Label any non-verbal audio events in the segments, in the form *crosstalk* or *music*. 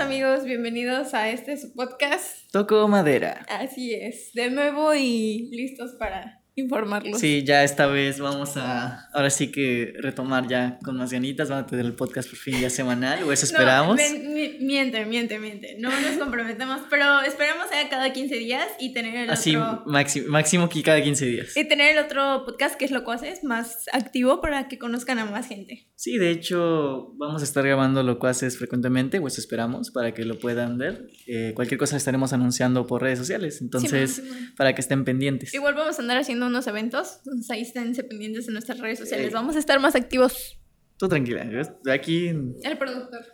amigos, bienvenidos a este su podcast. Toco madera. Así es, de nuevo y listos para informarlos. Sí, ya esta vez vamos a, ahora sí que retomar ya con más ganitas, van a tener el podcast por fin ya semanal, o eso esperamos. No, miente, miente, miente, no nos comprometemos, pero esperamos sea cada 15 días y tener el Así, otro... máximo, máximo que cada 15 días. Y tener el otro podcast, que es lo que haces, más activo para que conozcan a más gente. Sí, de hecho, vamos a estar grabando lo que haces frecuentemente, o eso esperamos, para que lo puedan ver. Eh, cualquier cosa estaremos anunciando por redes sociales, entonces, para que estén pendientes. Igual vamos a andar haciendo unos eventos, entonces ahí estén pendientes en nuestras redes sociales. Vamos a estar más activos. Tú tranquila, yo aquí... El productor.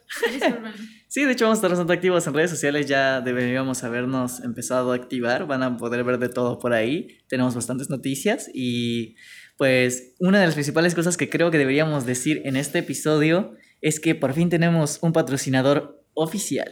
*laughs* sí, de hecho vamos a estar bastante activos en redes sociales, ya deberíamos habernos empezado a activar, van a poder ver de todo por ahí, tenemos bastantes noticias y pues una de las principales cosas que creo que deberíamos decir en este episodio es que por fin tenemos un patrocinador oficial.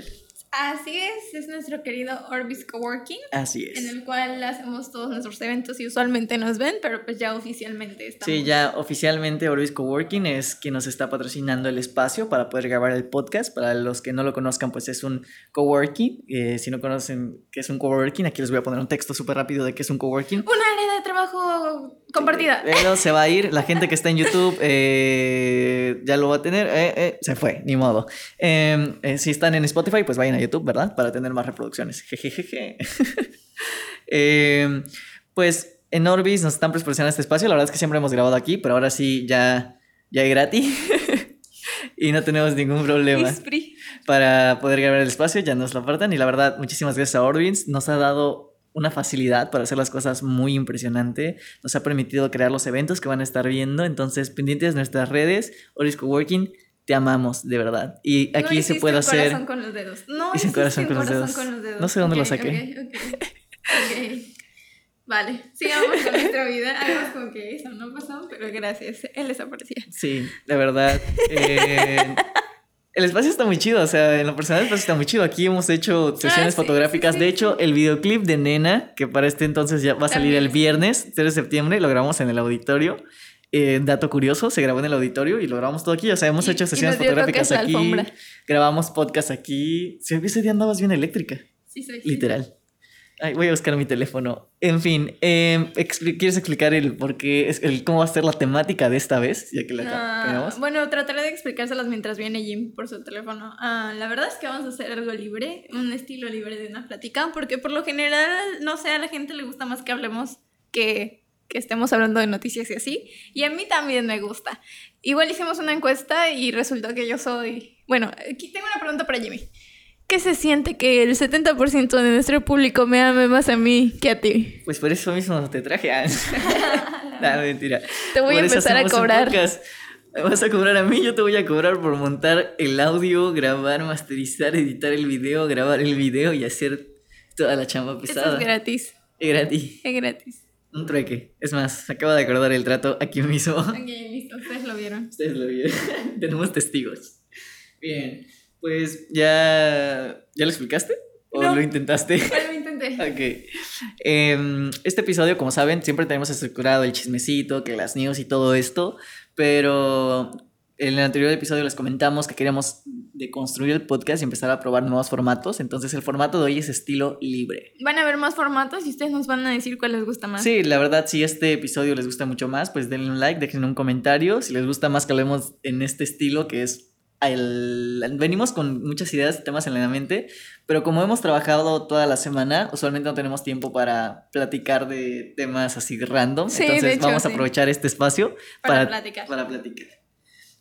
Así es, es nuestro querido Orbis Coworking. Así es. En el cual hacemos todos nuestros eventos y usualmente nos ven, pero pues ya oficialmente estamos. Sí, ya oficialmente Orbis Coworking es quien nos está patrocinando el espacio para poder grabar el podcast. Para los que no lo conozcan, pues es un coworking. Eh, si no conocen qué es un coworking, aquí les voy a poner un texto súper rápido de qué es un coworking. Un área de trabajo compartida. Pero se va a ir. La gente que está en YouTube eh, ya lo va a tener. Eh, se fue, ni modo. Em, si están en Spotify, pues vayan a YouTube, ¿verdad? Para tener más reproducciones. Jejeje. *laughs* Em, pues en Orbis nos están proporcionando este espacio. La verdad es que siempre hemos grabado aquí, pero ahora sí ya, ya es gratis. *laughs* y no tenemos ningún problema para poder grabar el espacio. Ya nos lo apartan. Y la verdad, muchísimas gracias a Orbis. Nos ha dado una facilidad para hacer las cosas muy impresionante. Nos ha permitido crear los eventos que van a estar viendo. Entonces, pendientes de nuestras redes, Orbis Coworking te amamos, de verdad. Y aquí se puede hacer. corazón con los dedos. No, sin corazón, con, corazón los con, los dedos. No sé dónde lo saqué. Okay, Vale, sigamos con nuestra vida. Hagamos como que eso no pasó, pero gracias. Él desapareció. Sí, de verdad. Eh, el espacio está muy chido, o sea, en lo personal el espacio está muy chido. Aquí hemos hecho sesiones ah, fotográficas. de hecho, el videoclip de Nena, que para este entonces ya va a salir el viernes, 3 de septiembre, lo grabamos en el auditorio. Eh, dato curioso, se grabó en el auditorio y lo grabamos todo aquí. O sea, hemos hecho sesiones fotográficas aquí. Grabamos podcast aquí. Si ese día andabas bien eléctrica. Sí, soy. Literal. Ay, voy a buscar mi teléfono. En fin, eh, ¿quieres explicar el por qué, el, cómo va a ser la temática de esta vez? Ya que la ah, Bueno, trataré de explicárselas mientras viene Jim por su teléfono. Ah, la verdad es que vamos a hacer algo libre, un estilo libre de una plática, porque por lo general, no sé, a la gente le gusta más que hablemos que que estemos hablando de noticias y así. Y a mí también me gusta. Igual hicimos una encuesta y resultó que yo soy... Bueno, aquí tengo una pregunta para Jimmy. ¿Qué se siente que el 70% de nuestro público me ame más a mí que a ti? Pues por eso mismo te traje *laughs* a... no, mentira. Te voy a empezar a cobrar. Me vas a cobrar a mí, yo te voy a cobrar por montar el audio, grabar, masterizar, editar el video, grabar el video y hacer toda la chamba pesada. Eso es gratis. Es gratis. Es gratis. Un trueque. Es más, acaba de acordar el trato aquí mismo. Aquí mismo, ustedes lo vieron. Ustedes lo vieron. *laughs* Tenemos testigos. Bien. Pues ya. ¿Ya lo explicaste? ¿O lo intentaste? *laughs* lo intenté. *laughs* ok. Em, este episodio, como saben, siempre tenemos estructurado el chismecito, que las news y todo esto. Pero en el anterior episodio les comentamos que queríamos deconstruir el podcast y empezar a probar nuevos formatos. Entonces el formato de hoy es estilo libre. Van a haber más formatos y ustedes nos van a decir cuál les gusta más. Sí, la verdad, si este episodio les gusta mucho más, pues denle un like, dejen un comentario. Si les gusta más que hablemos en este estilo, que es el... Venimos con muchas ideas temas en la mente, pero como hemos trabajado toda la semana, usualmente no tenemos tiempo para platicar de temas así random. entonces vamos a aprovechar este espacio para, platicar. Para platicar.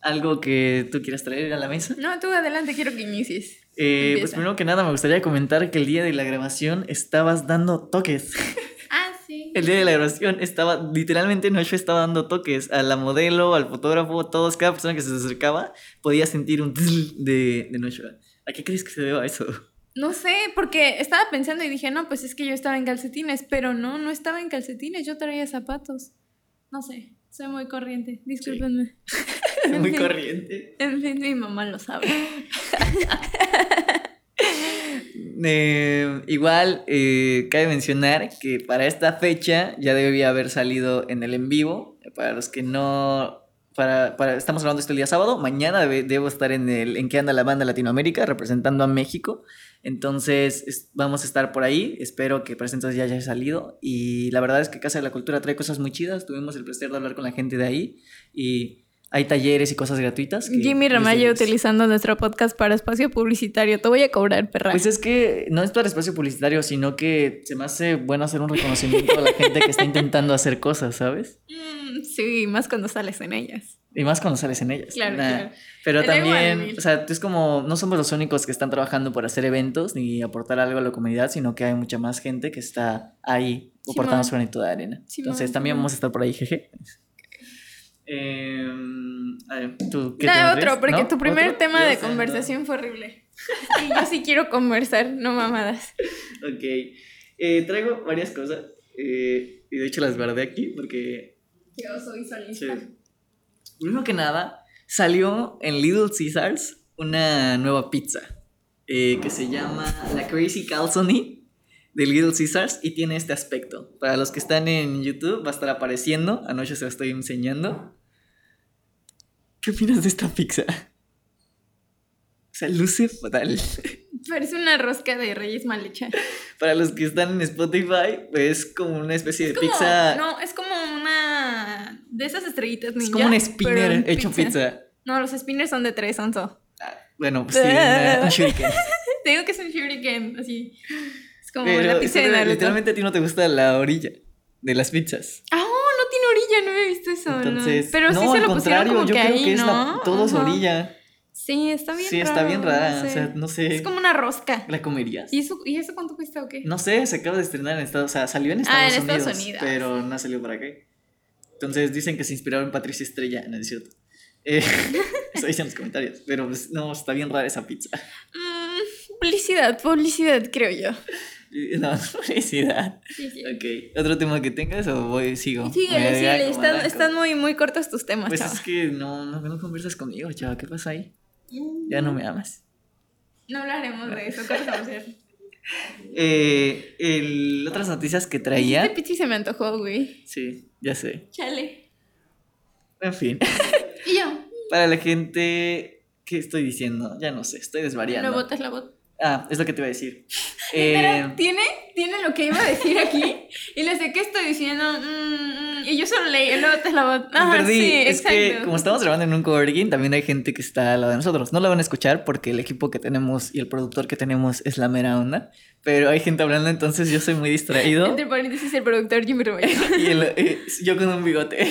¿Algo que tú quieras traer a la mesa? No, tú adelante, quiero que inicies. Eh, pues primero que nada me gustaría comentar que el día de la grabación estabas dando toques. *laughs* Sí. El día de la grabación estaba, literalmente Noche estaba dando toques a la modelo, al fotógrafo, todos, cada persona que se acercaba podía sentir un de, de Noche. ¿A qué crees que se deba eso? No sé, porque estaba pensando y dije, no, pues es que yo estaba en calcetines, pero no, no estaba en calcetines, yo traía zapatos. No sé, soy muy corriente, discúlpenme. *laughs* muy corriente. En fin, mi mamá lo sabe. *laughs* Eh, igual, eh, cabe mencionar que para esta fecha ya debía haber salido en el en vivo. Para los que no para, para, estamos hablando esto el día sábado. Mañana debo estar en el en qué anda la banda Latinoamérica representando a México. Entonces vamos a estar por ahí. Espero que para ya haya salido. Y la verdad es que Casa de la Cultura trae cosas muy chidas. Tuvimos el placer de hablar con la gente de ahí y hay talleres y cosas gratuitas. Jimmy Ramallo utilizando nuestro podcast para espacio publicitario. Te voy a cobrar, perra. Pues es que no es para espacio publicitario, sino que se me hace bueno hacer un reconocimiento a la gente que está intentando hacer cosas, ¿sabes? *laughs* Mm, sí, más cuando sales en ellas. Y más cuando sales en ellas. Claro, claro. Pero también, o sea, es como, no somos los únicos que están trabajando por hacer eventos ni aportar algo a la comunidad, sino que hay mucha más gente que está ahí aportando su granito de arena. Entonces también vamos a estar por ahí, jeje. Eh, ¿tú, qué no, otro, porque tu primer tema de conversación fue horrible. Y yo sí quiero conversar, no mamadas. *laughs* Ok. Eh, traigo varias cosas. Eh, y de hecho las guardé aquí porque. Yo soy solista. Primero que nada, salió en Little Caesars una nueva pizza eh, que se llama la Crazy Calzone de Little Caesars y tiene este aspecto. Para los que están en YouTube va a estar apareciendo, anoche se lo estoy enseñando. ¿Qué opinas de esta pizza? O sea, luce fatal. Parece una rosca de reyes mal hecha. Para los que están en Spotify, es como una especie de pizza. No, es como una de esas estrellitas ninja. Es como un spinner hecho pizza. No, los spinners son de tres onzo. Ah, bueno, pues sí, un shuriken. *laughs* Te digo que es un shuriken, así. Como la pizza de Literalmente a ti no te gusta la orilla de las pizzas. Ah, no tiene orilla, no he visto eso. Entonces, Pero sí se lo pusieron como yo que creo ahí, que es ¿no? todo es orilla. Sí, está bien Sí, está bien rara. O sea, no sé. Es como una rosca. ¿La comerías? ¿Y eso, ¿Y eso cuánto cuesta o qué? No sé, se acaba de estrenar en Estados O sea, salió en Estados, ah, en Estados Unidos, Pero no salió para acá. Entonces dicen que se inspiraron en Patricia Estrella, no es cierto. Eh, *laughs* eso dicen los comentarios. Pero pues, no, está bien rara esa pizza. Mm, publicidad, publicidad, creo yo. *laughs* No, *laughs* felicidad. Sí, sí. Ok. ¿Otro tema que tengas o voy, sigo? Síguele, síguele. Están, están, muy, muy cortos tus temas, Pues es que no, no, no conversas conmigo, chava. ¿Qué pasa ahí? Ya no me amas. No hablaremos de eso, ¿qué vamos a hacer? Eh, el, otras noticias que traía. Este pichi se me antojó, güey. Sí, ya sé. Chale. En fin. *laughs* ¿Y yo? Para la gente. ¿Qué estoy diciendo? Ya no sé, estoy desvariando. La bota es la bota. Ah, es lo que te iba a decir. *laughs* Eh, tiene, tiene lo que iba a decir aquí. Y le sé qué estoy diciendo. Mm, mm, y yo solo leí, luego te la voz. perdí. Sí, es que como estamos grabando en un coworking, también hay gente que está al lado de nosotros. No lo van a escuchar porque el equipo que tenemos y el productor que tenemos es la mera onda. Pero hay gente hablando, entonces yo soy muy distraído. Entre paréntesis, el productor Jimmy Romero. *laughs* y eh, yo con un bigote.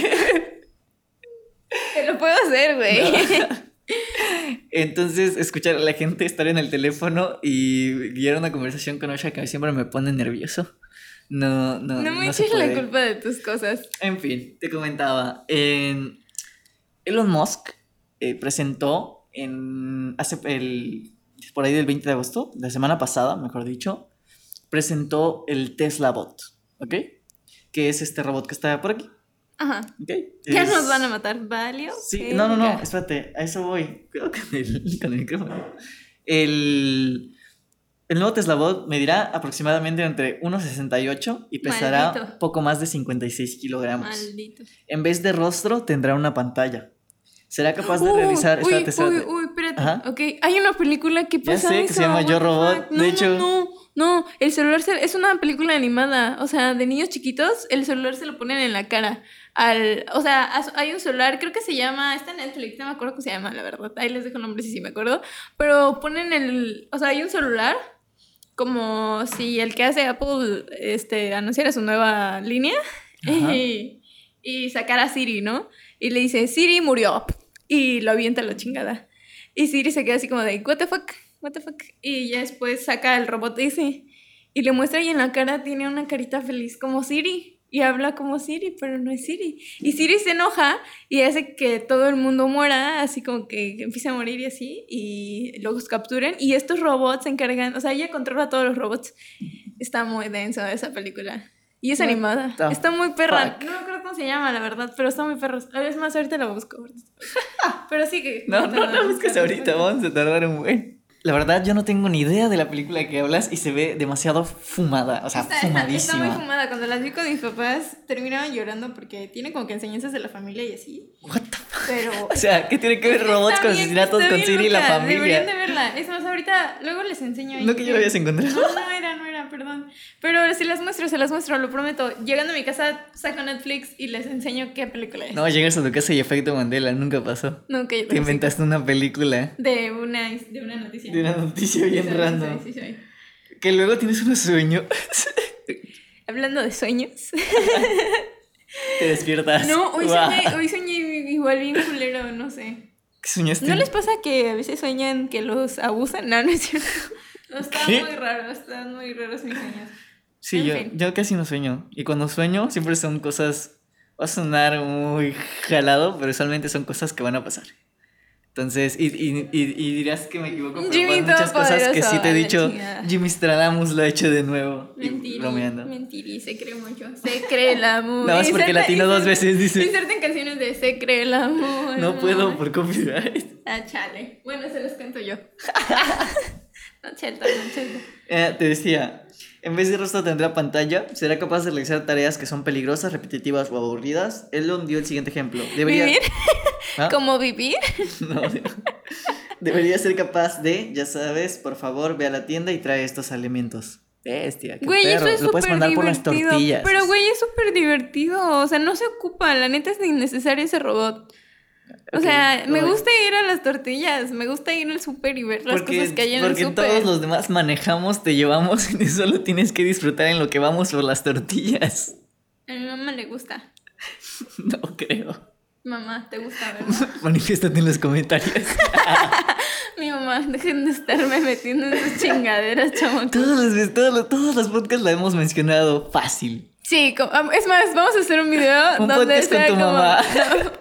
Te lo puedo hacer, güey. *laughs* *laughs* Entonces, escuchar a la gente estar en el teléfono y guiar una conversación con Osha que siempre me pone nervioso. No, no. No me eches la culpa de tus cosas. En fin, te comentaba. Elon Musk eh, presentó en hace el por ahí del 20 de agosto, la semana pasada, mejor dicho, presentó el Tesla Bot, ¿ok? Que es este robot que está por aquí. Ajá. Ya nos van a matar, ¿valio? Sí, no, no, no, espérate, a eso voy. *laughs* Cuidado con el, con el micrófono. El, el nuevo Tesla Bot medirá aproximadamente entre 1,68 y pesará poco más de 56 kilogramos. Maldito. En vez de rostro, tendrá una pantalla. Será capaz de realizar. Uy, uy, uy, espérate. Ok, hay una película que pasa. Ya sé, que se llama Yo Robot. de hecho. No, no, el celular es una película animada. O sea, de niños chiquitos, el celular se lo ponen en la cara al, o sea, hay un celular, creo que se llama, está en Netflix, no me acuerdo cómo se llama, la verdad, ahí les dejo el nombre si sí, me acuerdo, pero ponen el, o sea, hay un celular como si el que hace Apple este, anunciara su nueva línea y, y sacara a Siri, ¿no? Y le dice, Siri murió y lo avienta a la chingada. Y Siri se queda así como de, what the fuck, what the fuck. Y ya después saca el robot ese y le muestra y en la cara tiene una carita feliz como Siri y habla como Siri, pero no es Siri. Y Siri se enoja y hace que todo el mundo muera, así como que empieza a morir y así, y los capturen. Y estos robots se encargan, o sea, ella controla a todos los robots. Está muy denso esa película. Y es animada. Está muy perra. No me acuerdo cómo se llama, la verdad, pero está muy perra. Es más, ahorita la busco. *laughs* pero sí que... No, no, no, busques ahorita, vamos a tardar un buen. La verdad, yo no tengo ni idea de la película que hablas y se ve demasiado fumada, o sea, fumadísima. Está muy fumada. Cuando las vi con mis papás, terminaban llorando porque tiene como que enseñanzas de la familia y así. What the Pero. *laughs* o sea, ¿qué tiene que ver robots con asesinatos con Siri y la familia? Deberían de verla. Es más, ahorita, luego les enseño. No que yo lo hayas encontrado. No, no era, no era, perdón. Pero si las muestro, se las muestro, lo prometo. Llegando a mi casa, saco Netflix y les enseño qué película es. No, llegas a tu casa y efecto Mandela, nunca pasó. Nunca. Te inventaste una película. De una, de una noticia de una noticia bien random. Que luego tienes unos sueños. *laughs* Hablando de sueños. *laughs* Te despiertas. No, hoy, soñé, hoy soñé igual bien culero, no sé. ¿Qué soñaste? ¿No les pasa que a veces sueñan que los abusan? No, no es cierto. *laughs* No, están muy raros, están muy raros mis sueños. Sí, yo, yo casi no sueño. Y cuando sueño siempre son cosas... Va a sonar muy jalado, pero usualmente son cosas que van a pasar. Entonces, y, y, y, dirás que me equivoco, pero Jimmy muchas cosas que sí te he dicho, Jimmy Stradamus lo ha hecho de nuevo. Mentiri, bromeando. Mentiri, se cree mucho. Se cree el amor. Nada más porque latino dos veces dice. Inserten canciones de Se cree el amor. No puedo por copyright. Ah, chale. Bueno, se los canto yo. *laughs* no, chelto, no, chelto. Eh, te decía, en vez de rostro tendrá pantalla, será capaz de realizar tareas que son peligrosas, repetitivas o aburridas. Elon dio el siguiente ejemplo. Debería... ¿Vivir? ¿Ah? ¿Cómo vivir? *laughs* No, debería ser capaz de, ya sabes, por favor, ve a la tienda y trae estos alimentos. Bestia, qué güey, perro. Eso es Lo puedes mandar por las tortillas. Pero, güey, es súper divertido. O sea, no se ocupa. La neta es innecesario ese robot. O sea, me gusta ir a las tortillas, me gusta ir al súper y ver las cosas que hay en el súper. Porque todos los demás manejamos, te llevamos *laughs* y solo tienes que disfrutar en lo que vamos por las tortillas. A mi mamá le gusta. *laughs* no creo. Mamá, ¿te gusta verdad? *laughs* Manifiéstate en los comentarios. *laughs* Mi mamá, dejen de estarme metiendo en sus chingaderas, chamo. Todos los, todos, todos los podcasts la hemos mencionado fácil. Sí, es más, vamos a hacer un video *laughs* un donde sea con tu como, mamá.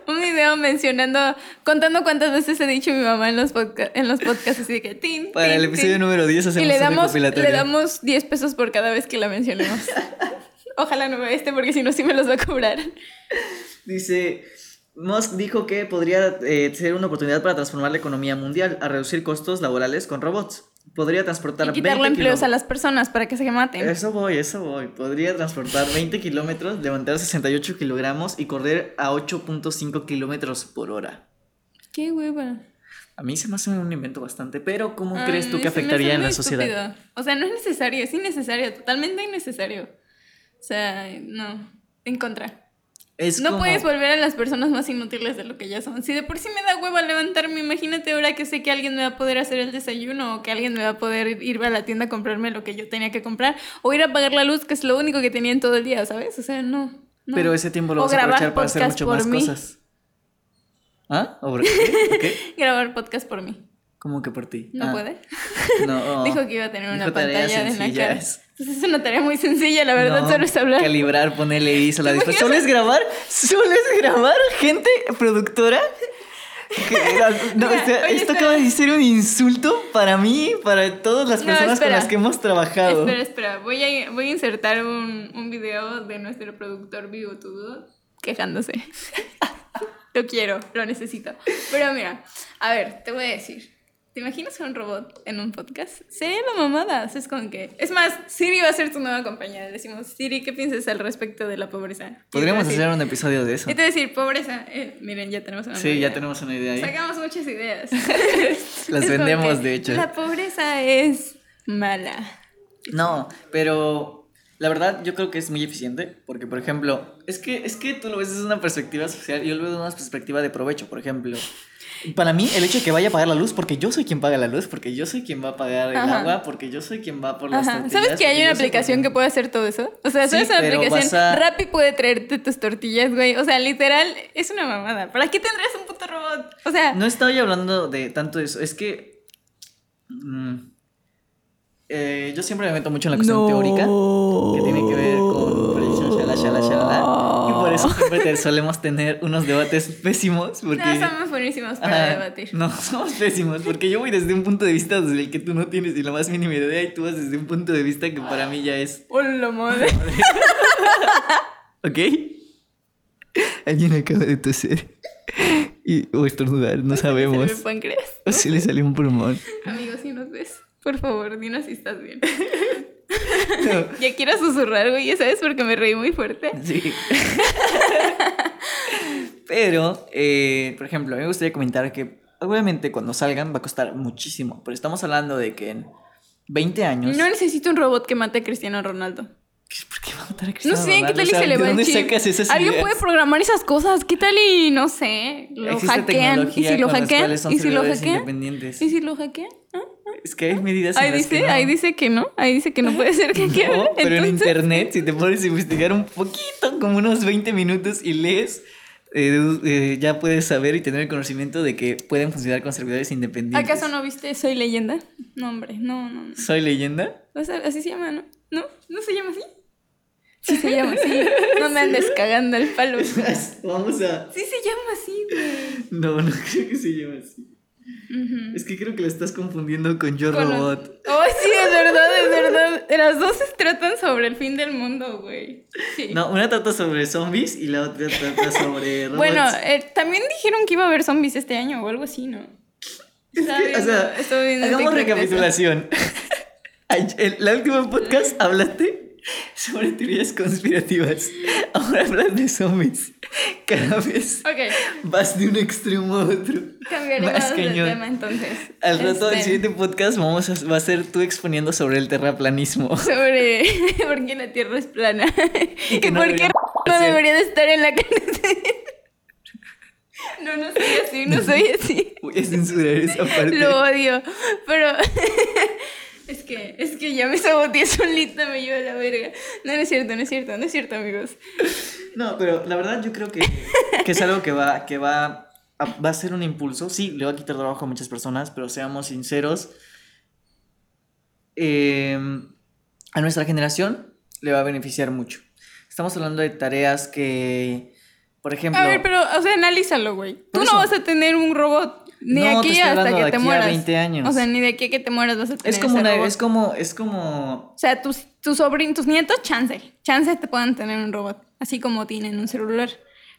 un video mencionando, contando cuántas veces he dicho mi mamá en los, en los podcasts, así de que tin, Para el episodio número 10 hacemos y le damos, le damos 10 pesos por cada vez que la mencionemos. Ojalá no me este porque si no sí me los va a cobrar. Dice, Musk dijo que podría eh, ser una oportunidad para transformar la economía mundial, a reducir costos laborales con robots. Podría transportar y quitarle empleos a las personas para que se maten. Eso voy, eso voy. Podría transportar 20 kilómetros, levantar 68 kilogramos y correr a 8.5 kilómetros por hora. Qué hueva. A mí se me hace un invento bastante, pero ¿cómo crees tú que afectaría en la sociedad? O sea, no es necesario, es innecesario, totalmente innecesario. O sea, no, en contra no puedes volver a las personas más inútiles de lo que ya son. Si de por sí me da hueva levantarme, imagínate ahora que sé que alguien me va a poder hacer el desayuno o que alguien me va a poder ir a la tienda a comprarme lo que yo tenía que comprar o ir a pagar la luz, que es lo único que tenía en todo el día, ¿sabes? O sea, no. Pero ese tiempo lo vas a aprovechar para hacer mucho más cosas. ¿Ah? *laughs* qué? Grabar podcast por mí. ¿Cómo que por ti? ¿No ah. puede? *laughs* No. *laughs* Dijo que iba a tener una pantalla de la cara. Pues es una tarea muy sencilla, la verdad, solo es hablar. Calibrar, ponerle ISO, la disposición. ¿Solo es grabar? ¿Solo es grabar? ¿Gente productora? *laughs* esto acaba de ser un insulto para mí, para todas las personas con las que hemos trabajado. Espera, espera, voy a, voy a insertar un, un video de nuestro productor bigotudo quejándose. *laughs* lo quiero, lo necesito. Pero mira, a ver, te voy a decir. ¿Te imaginas un robot en un podcast? Sería la mamada. Es como que. Es más, Siri va a ser tu nueva compañera. Decimos, Siri, ¿qué piensas al respecto de la pobreza? Podríamos hacer un episodio de eso. Y te decir, pobreza. Eh, miren, ya tenemos una Sí, ya tenemos una idea ahí. Sacamos muchas ideas. *laughs* *laughs* Las vendemos, de hecho. La pobreza es mala. No, pero la verdad yo creo que es muy eficiente porque, por ejemplo, es que, es que tú lo ves desde una perspectiva social y yo lo veo desde una perspectiva de provecho. Por ejemplo, para mí, el hecho de que vaya a pagar la luz, porque yo soy quien paga la luz, porque yo soy quien va a pagar el agua, porque yo soy quien va por las tortillas. ¿Sabes que hay una aplicación que puede hacer todo eso? O sea, ¿sabes una aplicación? Rappi puede traerte tus tortillas, güey. O sea, literal, es una mamada. ¿Para qué tendrías un puto robot? O sea... No estoy hablando de tanto eso. Es que... Mm, eh, yo siempre me meto mucho en la cuestión teórica, que tiene que ver con predicción, shala, shala, shala, solemos tener unos debates pésimos. Porque, no, somos buenísimos para debatir. No, somos pésimos, porque yo voy desde un punto de vista desde el que tú no tienes ni la más mínima idea, y tú vas desde un punto de vista que para mí ya es... ¡Hola, madre! ¿Ok? Alguien acaba de toser. Y, o estornudar, no *laughs* sabemos. Se páncreas. O si le salió un pulmón. Amigos, si nos ves, por favor, dinos si estás bien. Ya quiero susurrar, güey, ya sabes, porque me reí muy fuerte. Sí. Pero, eh, por ejemplo, a mí me gustaría comentar que obviamente cuando salgan va a costar muchísimo, pero estamos hablando de que en 20 años... No necesito un robot que mate a Cristiano Ronaldo. ¿Por qué va a matar a Cristiano No sé, Ronaldo? ¿qué tal y O sea, se le ¿de va el dónde chip? sacas esas Alguien ideas? puede programar esas cosas. ¿Qué tal y no sé? Lo hackean. ¿Y si lo hackean? ¿Y si lo hackean? ¿Y si lo hackean? Es que hay medidas Ahí en las dice, que no. ahí dice que no. Ahí dice que no puede ser hackeado. *laughs* No, pero en internet, si te pones a investigar un poquito, como unos 20 minutos y lees, eh, eh, ya puedes saber y tener el conocimiento de que pueden funcionar con servidores independientes. ¿Acaso no viste Soy Leyenda? No, hombre, no, no, no. ¿Soy leyenda? O sea, así se llama, ¿no? ¿No? ¿No se llama así? Sí se llama así. No me andes *laughs* cagando el palo. Sí Vamos a... se llama así, güey. No, no creo que se llame así. Es que creo que lo estás confundiendo con Yo Con- Robot. Oh, sí, es verdad, es verdad. Las dos se tratan sobre el fin del mundo, güey. Sí. No, una trata sobre zombies y la otra trata sobre *laughs* robots. bueno, eh, también dijeron que iba a haber zombies este año o algo así, ¿no? Es que, o sea, hagamos recapitulación. En *laughs* la última podcast *laughs* hablaste sobre teorías conspirativas. Ahora hablas de zombies. *laughs* Cada vez vas de un extremo a otro. cambiaremos Más de cañón. tema entonces. Al rato del Este, siguiente podcast vamos a, va a ser tú exponiendo sobre el terraplanismo. *laughs* Sobre *laughs* por qué la Tierra es plana. Y Y, que no por qué no debería de estar en la carretera. No, no soy así, no soy así. Voy a censurar esa parte. Lo odio. Pero es que, es que ya me saboteé solita, me lleva a la verga. No, no es cierto, no es cierto, no es cierto, amigos. No, pero la verdad yo creo que, que es algo que va, que va, a, va a ser un impulso. Sí, le va a quitar trabajo a muchas personas, pero seamos sinceros. eh, a nuestra generación le va a beneficiar mucho. Estamos hablando de tareas que, por ejemplo... A ver, pero, o sea, analízalo, güey. Tú no vas a tener un robot ni No, aquí hasta que de te aquí a mueras. 20 años. O sea, ni de aquí a que te mueras vas a tener es como ese una, robot. es como, es como... O sea, tus, tus sobrinos, tus nietos, chance. Chance te puedan tener un robot. Así como tienen un celular.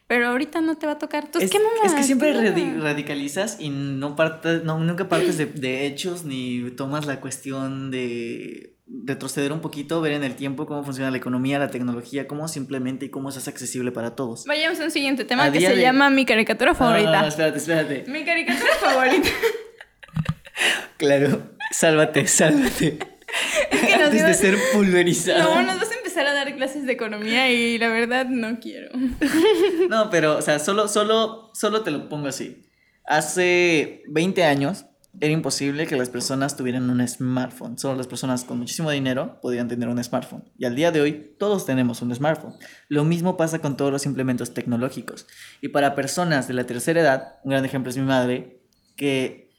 Pero ahorita no te va a tocar. Es, ¿qué mamá? es que siempre radi- radicalizas y no partes, no, nunca partes de, de hechos ni tomas la cuestión de retroceder un poquito, ver en el tiempo cómo funciona la economía, la tecnología, cómo simplemente y cómo se hace accesible para todos. Vayamos a un siguiente tema A que se de- llama mi caricatura no, favorita. no, espérate, espérate. Mi caricatura favorita. *laughs* Claro, sálvate, sálvate. que nos Antes de ser pulverizada. No, nos vas a empezar a dar clases de economía y la verdad no quiero. *laughs* No, pero, o sea, solo, solo, solo te lo pongo así. Hace 20 años era imposible que las personas tuvieran un smartphone. Solo las personas con muchísimo dinero podían tener un smartphone. Y al día de hoy todos tenemos un smartphone. Lo mismo pasa con todos los implementos tecnológicos. Y para personas de la tercera edad, un gran ejemplo es mi madre, que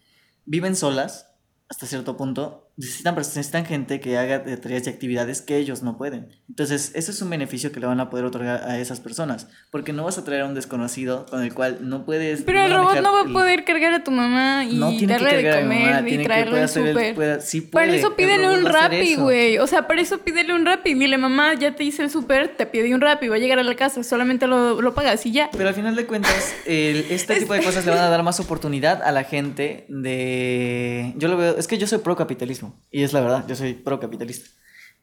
viven solas hasta cierto punto, necesitan, necesitan gente que haga tareas y actividades que ellos no pueden. Entonces, ese es un beneficio que le van a poder otorgar a esas personas, porque no vas a traer a un desconocido con el cual no puedes... Pero el robot no va a poder cargar a tu mamá y no darle de comer mamá, y traerlo al súper. puede- sí Para puede, eso el pídele un eso. güey. O sea, para eso pídele un rapi. Dile, mamá, ya te hice el súper, te pedí un rapi, va a llegar a la casa, solamente lo, lo pagas y ya. Pero al final de cuentas, el- este *laughs* tipo de cosas le van a dar más oportunidad a la gente de... Yo lo veo, es que yo soy pro capitalismo, y es la verdad, yo soy pro capitalista.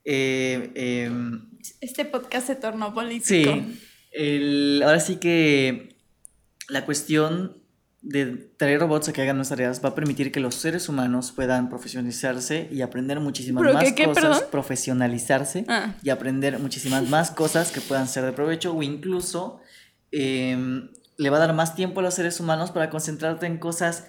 Eh, em, Este podcast se tornó político. Sí, el- ahora sí que la cuestión de traer robots a que hagan nuestras tareas va a permitir que los seres humanos puedan profesionalizarse y aprender muchísimas ¿Pero más qué, qué, cosas, perdón? profesionalizarse Ah. y aprender muchísimas más cosas que puedan ser de provecho o incluso em, le va a dar más tiempo a los seres humanos para concentrarte en cosas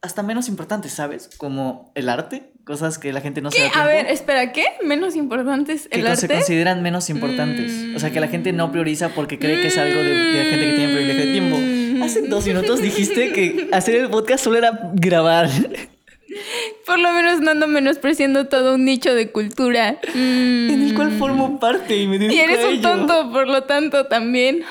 hasta menos importantes, ¿sabes? Como el arte, cosas que la gente no se ¿Qué? da tiempo A ver, espera, ¿qué? ¿Menos importante es que el con- se consideran menos importantes. O sea, que la gente no prioriza porque cree que es algo de, de gente que tiene privilegio de tiempo. Hace dos minutos dijiste que hacer el podcast solo era grabar. *laughs* Por lo menos no ando menospreciando todo un nicho de cultura. Mm. En el cual formo parte y me Y eres un tonto, por lo tanto, también. *laughs*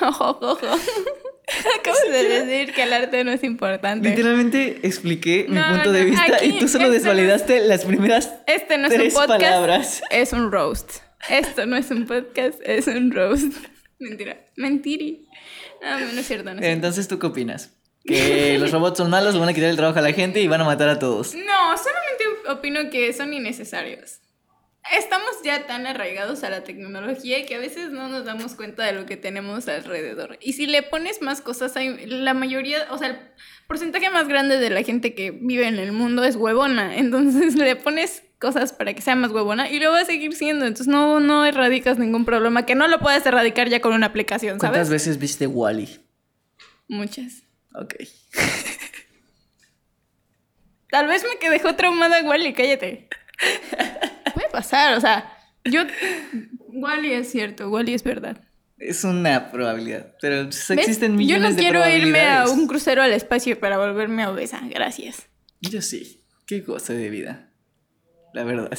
*laughs* Acabas de decir que el arte no es importante. Literalmente expliqué mi No, punto de no, vista aquí y tú solo esto no- desvalidaste las primeras Este no es tres un podcast, palabras. es un roast. Esto no es un podcast, es un roast. *laughs* Mentira. Mentiri. No, no es cierto, no es cierto. Entonces, ¿tú qué opinas? Que los robots son malos, van a quitar el trabajo a la gente y van a matar a todos. No, solamente opino que son innecesarios. Estamos ya tan arraigados a la tecnología que a veces no nos damos cuenta de lo que tenemos alrededor. Y si le pones más cosas, hay, la mayoría, o sea, el porcentaje más grande de la gente que vive en el mundo es huevona. *laughs* Entonces le pones cosas para que sea más huevona y lo va a seguir siendo. Entonces no, no erradicas ningún problema que no lo puedes erradicar ya con una aplicación, ¿sabes? ¿Cuántas veces viste Wally? Muchas. Ok. *laughs* Tal vez me quedé traumada Wally, cállate. *laughs* Puede pasar, o sea, yo... Wally es cierto, Wally es verdad. Es una probabilidad, pero existen millones de probabilidades. Yo no quiero irme a un crucero al espacio para volverme obesa, gracias. Yo sí, qué cosa de vida la verdad.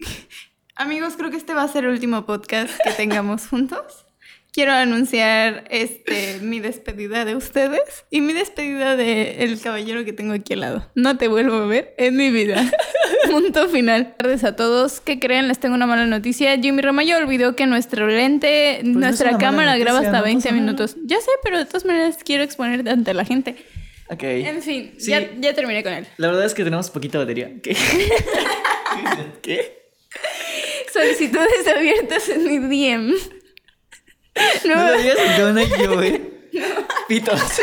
*laughs* Amigos, creo que este va a ser el último podcast que tengamos juntos. Quiero anunciar este, *laughs* mi despedida de ustedes y mi despedida del el caballero que tengo aquí al lado. No te vuelvo a ver en mi vida. *laughs* Punto final. Buenas tardes a todos. ¿Qué creen? Les tengo una mala noticia. Jimmy Ramayo olvidó que nuestro lente, pues nuestra cámara graba hasta 20 minutos. Ya sé, pero de todas maneras quiero exponer ante la gente. Ok. En fin, ya, ya terminé con él. La verdad es que tenemos poquita batería. ¿Qué? *laughs* ¿Qué? Solicitudes abiertas en mi DM. No, no lo digas porque van a llover. Pitos.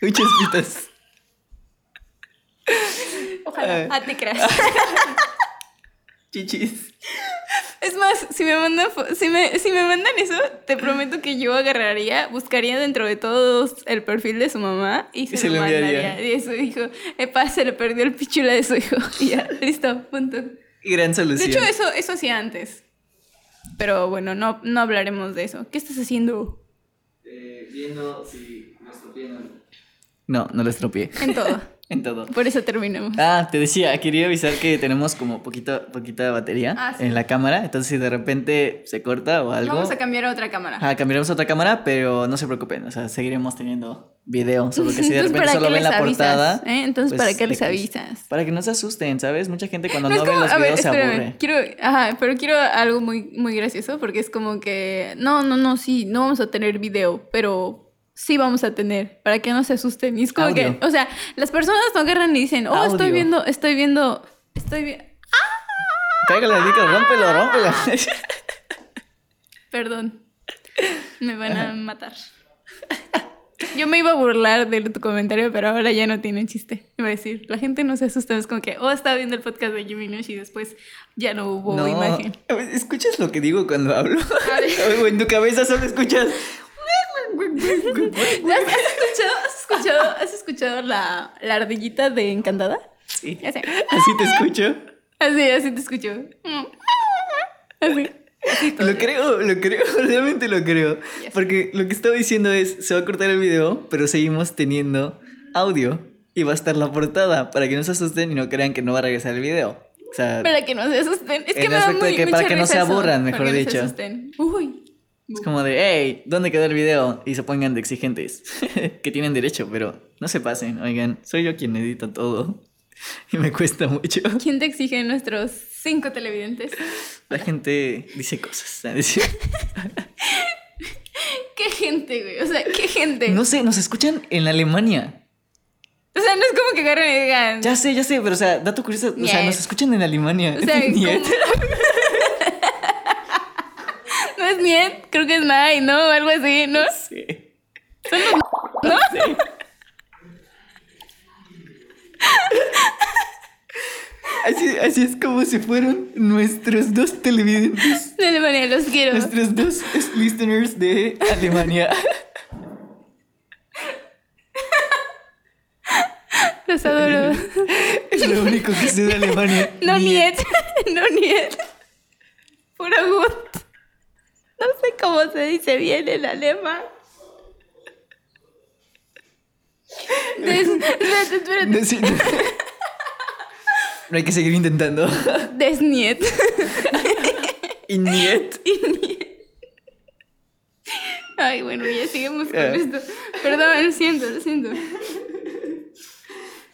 Muchos pitos. Ojalá. Ah, te creas. *laughs* Chichis. Es más, si me, mandan si, me, si me mandan eso, te prometo que yo agarraría, buscaría dentro de todos el perfil de su mamá y se, lo, mandaría. Y su hijo, epa, se le perdió el pichula de su hijo. *laughs* Y ya, listo, punto. Gran solución. De hecho, eso, eso hacía antes. Pero bueno, no, no hablaremos de eso. ¿Qué estás haciendo? Eh, viendo si lo estropeé No, no lo estropeé. En todo. *laughs* en todo. Por eso terminamos. Ah, te decía, quería avisar que tenemos como poquita, poquita batería ah, en la cámara. Entonces, si de repente se corta o algo. Vamos a cambiar a otra cámara. Ah, cambiaremos a otra cámara, pero no se preocupen. O sea, seguiremos teniendo video. *laughs* Solo que si de repente solo ven la portada. ¿eh? Entonces, ¿para pues, qué les avisas? Para que no se asusten, ¿sabes? Mucha gente cuando no, ve los videos se aburre. Quiero, ajá, pero quiero algo muy, muy gracioso porque es como que. No, no, no, sí, no vamos a tener video, pero sí vamos a tener, para que no se asusten. Y es como que, o sea, las personas no agarran y dicen, oh, estoy viendo, estoy viendo, estoy viendo. ¡Ah! *laughs* Pégale al micro, rómpelo, rómpelo. *laughs* Perdón. Me van a matar. *laughs* Yo me iba a burlar de tu comentario, pero ahora ya no tiene chiste. Iba a decir, la gente no se asusta, es como que, oh, estaba viendo el podcast de Jimmy Nush y después ya no hubo imagen. ¿Escuchas lo que digo cuando hablo? En tu cabeza solo escuchas, *laughs* ¿Has escuchado, has escuchado, la, la, ardillita de Encantada? Sí. Así. te escucho. Así, así te escucho. Así. lo creo, lo creo, *laughs* realmente lo creo. Porque lo que estaba diciendo es, se va a cortar el video, pero seguimos teniendo audio. Y va a estar la portada para que no se asusten y no crean que no va a regresar el video. O sea, para que no se asusten. Es que me da muy, que, Para que no se aburran, mejor dicho. Uy. Es como de, hey, ¿dónde quedó el video? Y se pongan de exigentes, *laughs* que tienen derecho, pero no se pasen, oigan, soy yo quien edita todo *laughs* y me cuesta mucho. ¿Quién te exige nuestros cinco televidentes? La gente dice cosas. *laughs* ¿Qué gente, güey? O sea, ¿qué gente? No sé, nos escuchan en Alemania. O sea, no es como que agarren y digan. Ya sé, ya sé, pero o sea, dato curioso, o sea, nos escuchan en Alemania. O sea, Creo que es Mai, ¿no? Algo así, ¿no? Sí. Son los ¿no? Sí. Así, así, es como si fueron nuestros dos televidentes. De Alemania, los quiero. Nuestros dos listeners de Alemania. Los adoro. Es lo único que sé de Alemania. No, Niet. *laughs* No, Niet. Pura gut. No sé cómo se dice bien en alemán. Des, des, No hay que seguir intentando. Desniet. Niet. Ay, bueno, ya seguimos con esto. Perdón, lo siento, lo siento.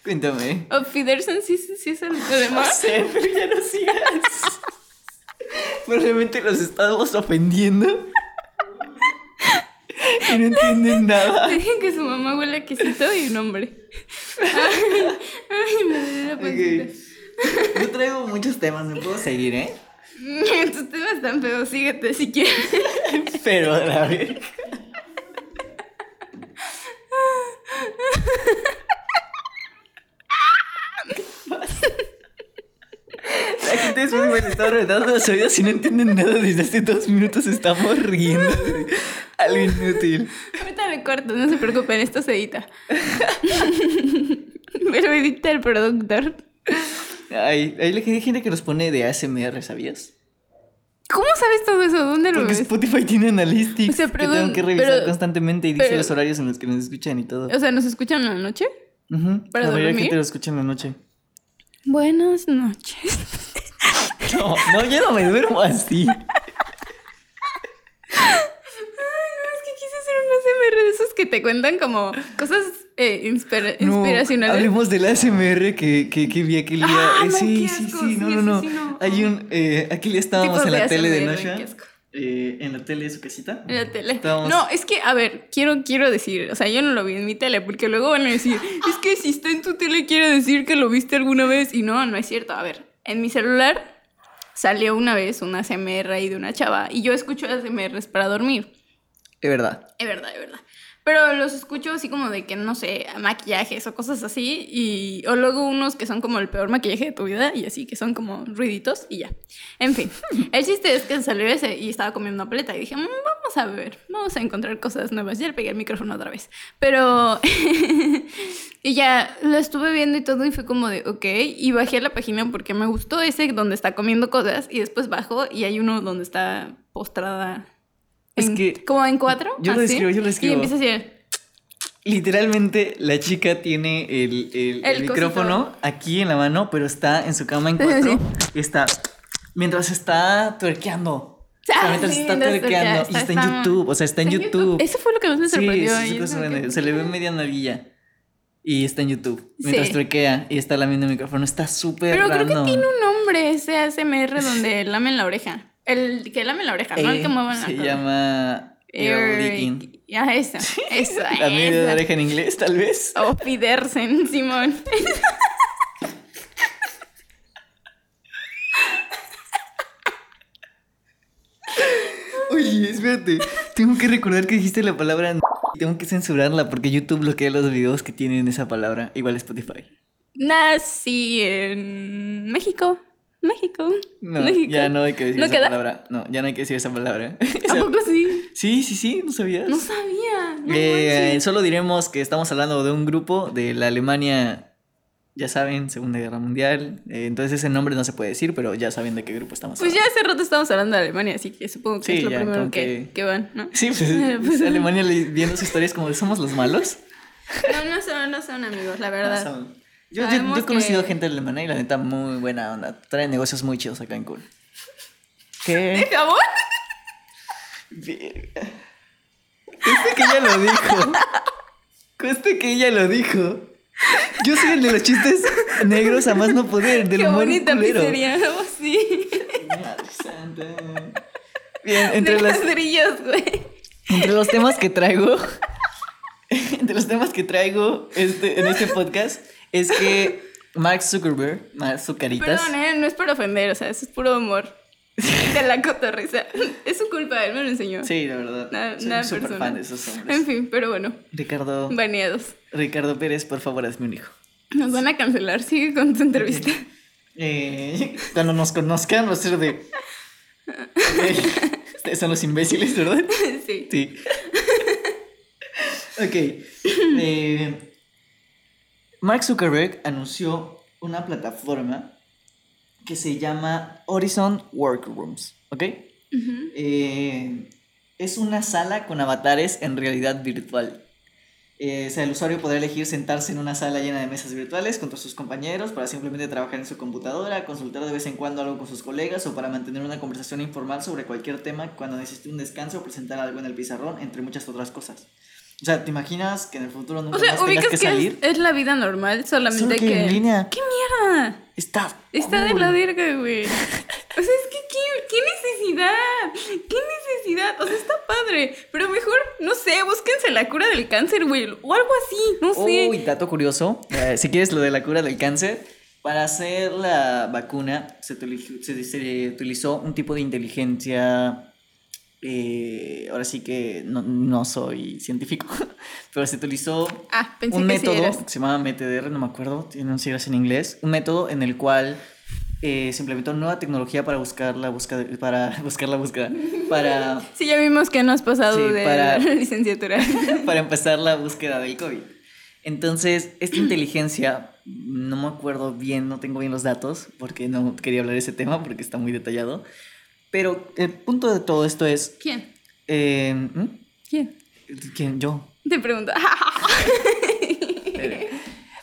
Cuéntame. ¿O Fiderson sí, sí es algo demás? No sé, pero ya no sigas. Probablemente los estamos ofendiendo. y no entienden nada. Dicen que su mamá huele a quesito y un hombre. Ay, me duele la pancita. Yo traigo muchos temas, me puedo seguir, ¿eh? *laughs* Tus temas están feos, síguete si quieres. Pero, a ver. La gente es muy buena, está retando los oídos y no entienden nada. Desde hace dos minutos estamos riendo algo inútil. Ahorita me corto, no se preocupen, esto se edita. *laughs* Pero edita el productor. Ay, hay gente que nos pone de ASMR, ¿sabías? ¿Cómo sabes todo eso? ¿Dónde lo Porque ves? Spotify tiene analytics O sea, pero- que tengo que revisar pero- constantemente y dice pero- los horarios en los que nos escuchan y todo. O sea, ¿nos escuchan en la noche? Ujú, ¿para La mayoría de gente lo escucha en la noche. Buenas noches. *laughs* No, no, yo no me duermo así. Ay, no, es que quise hacer un ASMR de esos que te cuentan como cosas eh, inspira- No, inspiracionales. hablemos del ASMR que, que, que vi aquel día. Ah, Eh, no, sí, sí, sí, no, no, no. sí no. Hay un. Eh, aquí le estábamos Tipos en la tele de eh, en la tele de su casita. En la tele. Estábamos- No, es que, a ver, quiero, quiero decir, o sea, yo no lo vi en mi tele, porque luego van a decir, es que si está en tu tele quiere decir que lo viste alguna vez. Y no, no es cierto. A ver, en mi celular salió una vez una ASMR ahí de una chava, y yo escucho ASMRs para dormir. Es verdad. Es verdad, es verdad. Pero los escucho así como de que, no sé, maquillajes o cosas así. Y, o luego unos que son como el peor maquillaje de tu vida y así, que son como ruiditos y ya. En fin, *laughs* el chiste es que salió ese y estaba comiendo una paleta y dije, "Mm, vamos a ver, vamos a encontrar cosas nuevas. Ya le pegué el micrófono otra vez. Pero... *laughs* y ya lo estuve viendo y todo y fue como de, ok. Y bajé a la página porque me gustó ese donde está comiendo cosas y después bajo y hay uno donde está postrada. Es en- que- Como en cuatro. Yo lo así, escribo, yo lo escribo. Y empieza a decir... Literalmente, la chica tiene el, el- el El micrófono aquí en la mano, pero está en su cama en *laughs* cuatro. Y está. Mientras está tuerqueando. O sea, Ah, mientras sí, está tuerqueando. tuerquea, Y está- está en está- YouTube. O sea, está en YouTube. Eso fue lo que más me sorprendió. sí, ahí, sí, es como sorprende. que- Se le ve media navilla. Y está en YouTube. Mientras Sí. tuerquea y está lamiendo el micrófono. Está súper Pero creo que random. tiene un nombre ese ASMR donde lamen la oreja. El que lame la oreja, no el Eh, que muevan la Se cola. llama. Ear licking. Ya, eso. Eso. *laughs* La media de oreja en inglés, tal vez. O Pidersen, Simón. Oye, espérate. Tengo que recordar que dijiste la palabra tengo que censurarla porque YouTube bloquea los videos que tienen esa palabra. Igual Spotify. Nací en México. México. No, México. ya no hay que decir ¿No esa queda? palabra. No, ya no hay que decir esa palabra. *laughs* ¿A poco sí? Sí, sí, sí, ¿no sabías? No sabía. No Eh, solo diremos que estamos hablando de un grupo de la Alemania, ya saben, Segunda Guerra Mundial. Eh, entonces ese nombre no se puede decir, pero ya saben de qué grupo estamos Pues ya hablando. hace rato estamos hablando de Alemania, así que supongo que Sí, es lo ya, primero que, que- que van, ¿no? *laughs* Sí, pues, *laughs* Pues- Alemania le- viendo sus historias como de somos los malos. No, no son, no son amigos, la verdad. No son- Yo, yo- Sabemos yo he conocido que- gente alemana y la neta muy buena onda. Traen negocios muy chidos acá en Cool. ¿Qué? *laughs* ¿De jabón? Verga. Este que ella lo dijo. Este que ella lo dijo. Yo soy el de los chistes negros a más no poder, del Qué humor bonita culero. pizzería, sí. Madre santa. Bien, entre de las, ladrillos, güey. entre los temas que traigo, *laughs* entre los temas que traigo este, en este podcast es que Mark Zuckerberg, Mark Zucaritas, Perdón, eh, no es para ofender, o sea, eso es puro humor. *laughs* De la cotorriza. Es su culpa, él me lo enseñó. sí, la verdad, Nada, soy nada fan de esos hombres. En fin, pero bueno, Ricardo, baneados. Ricardo Pérez, por favor, hazme un hijo. Nos van a cancelar, sigue con tu entrevista. *laughs* Eh, cuando nos conozcan va a ser de... Eh, Ustedes son los imbéciles, ¿verdad? *laughs* Sí. Sí. ok. Eh, Mark Zuckerberg anunció una plataforma que se llama Horizon Workrooms. ¿Ok? Eh, es una sala con avatares en realidad virtual. Eh, o sea, el usuario podrá elegir sentarse en una sala llena de mesas virtuales contra sus compañeros para simplemente trabajar en su computadora, consultar de vez en cuando algo con sus colegas o para mantener una conversación informal sobre cualquier tema cuando necesite un descanso o presentar algo en el pizarrón, entre muchas otras cosas. O sea, ¿te imaginas que en el futuro nunca O sea, más tengas que salir? es, es la vida normal, solamente Solo que que. en línea. ¡Qué mierda! Está. Está de la verga, güey. O sea, es que ¿qué, qué necesidad? ¿Qué felicidad. O sea, está padre. Pero mejor, no sé, búsquense la cura del cáncer, güey. O algo así, no sé. Uy, dato curioso. Eh, si quieres lo de la cura del cáncer, para hacer la vacuna se, utilizó, un tipo de inteligencia. Eh, ahora sí que no, soy científico, *laughs* pero se utilizó ah, un método que se llama MTDR, no me acuerdo, tiene un siglas en inglés, un método en el cual eh, se implementó nueva tecnología para buscar la búsqueda, para *laughs* buscar la búsqueda, para... Sí, ya vimos que no has pasado de la *laughs* licenciatura. para empezar la búsqueda del COVID. Entonces, esta inteligencia, no me acuerdo bien, no tengo bien los datos, porque no quería hablar de ese tema, porque está muy detallado, pero el punto de todo esto es... ¿Quién? Eh. ¿Quién? ¿Quién? Yo. Te pregunto. *laughs*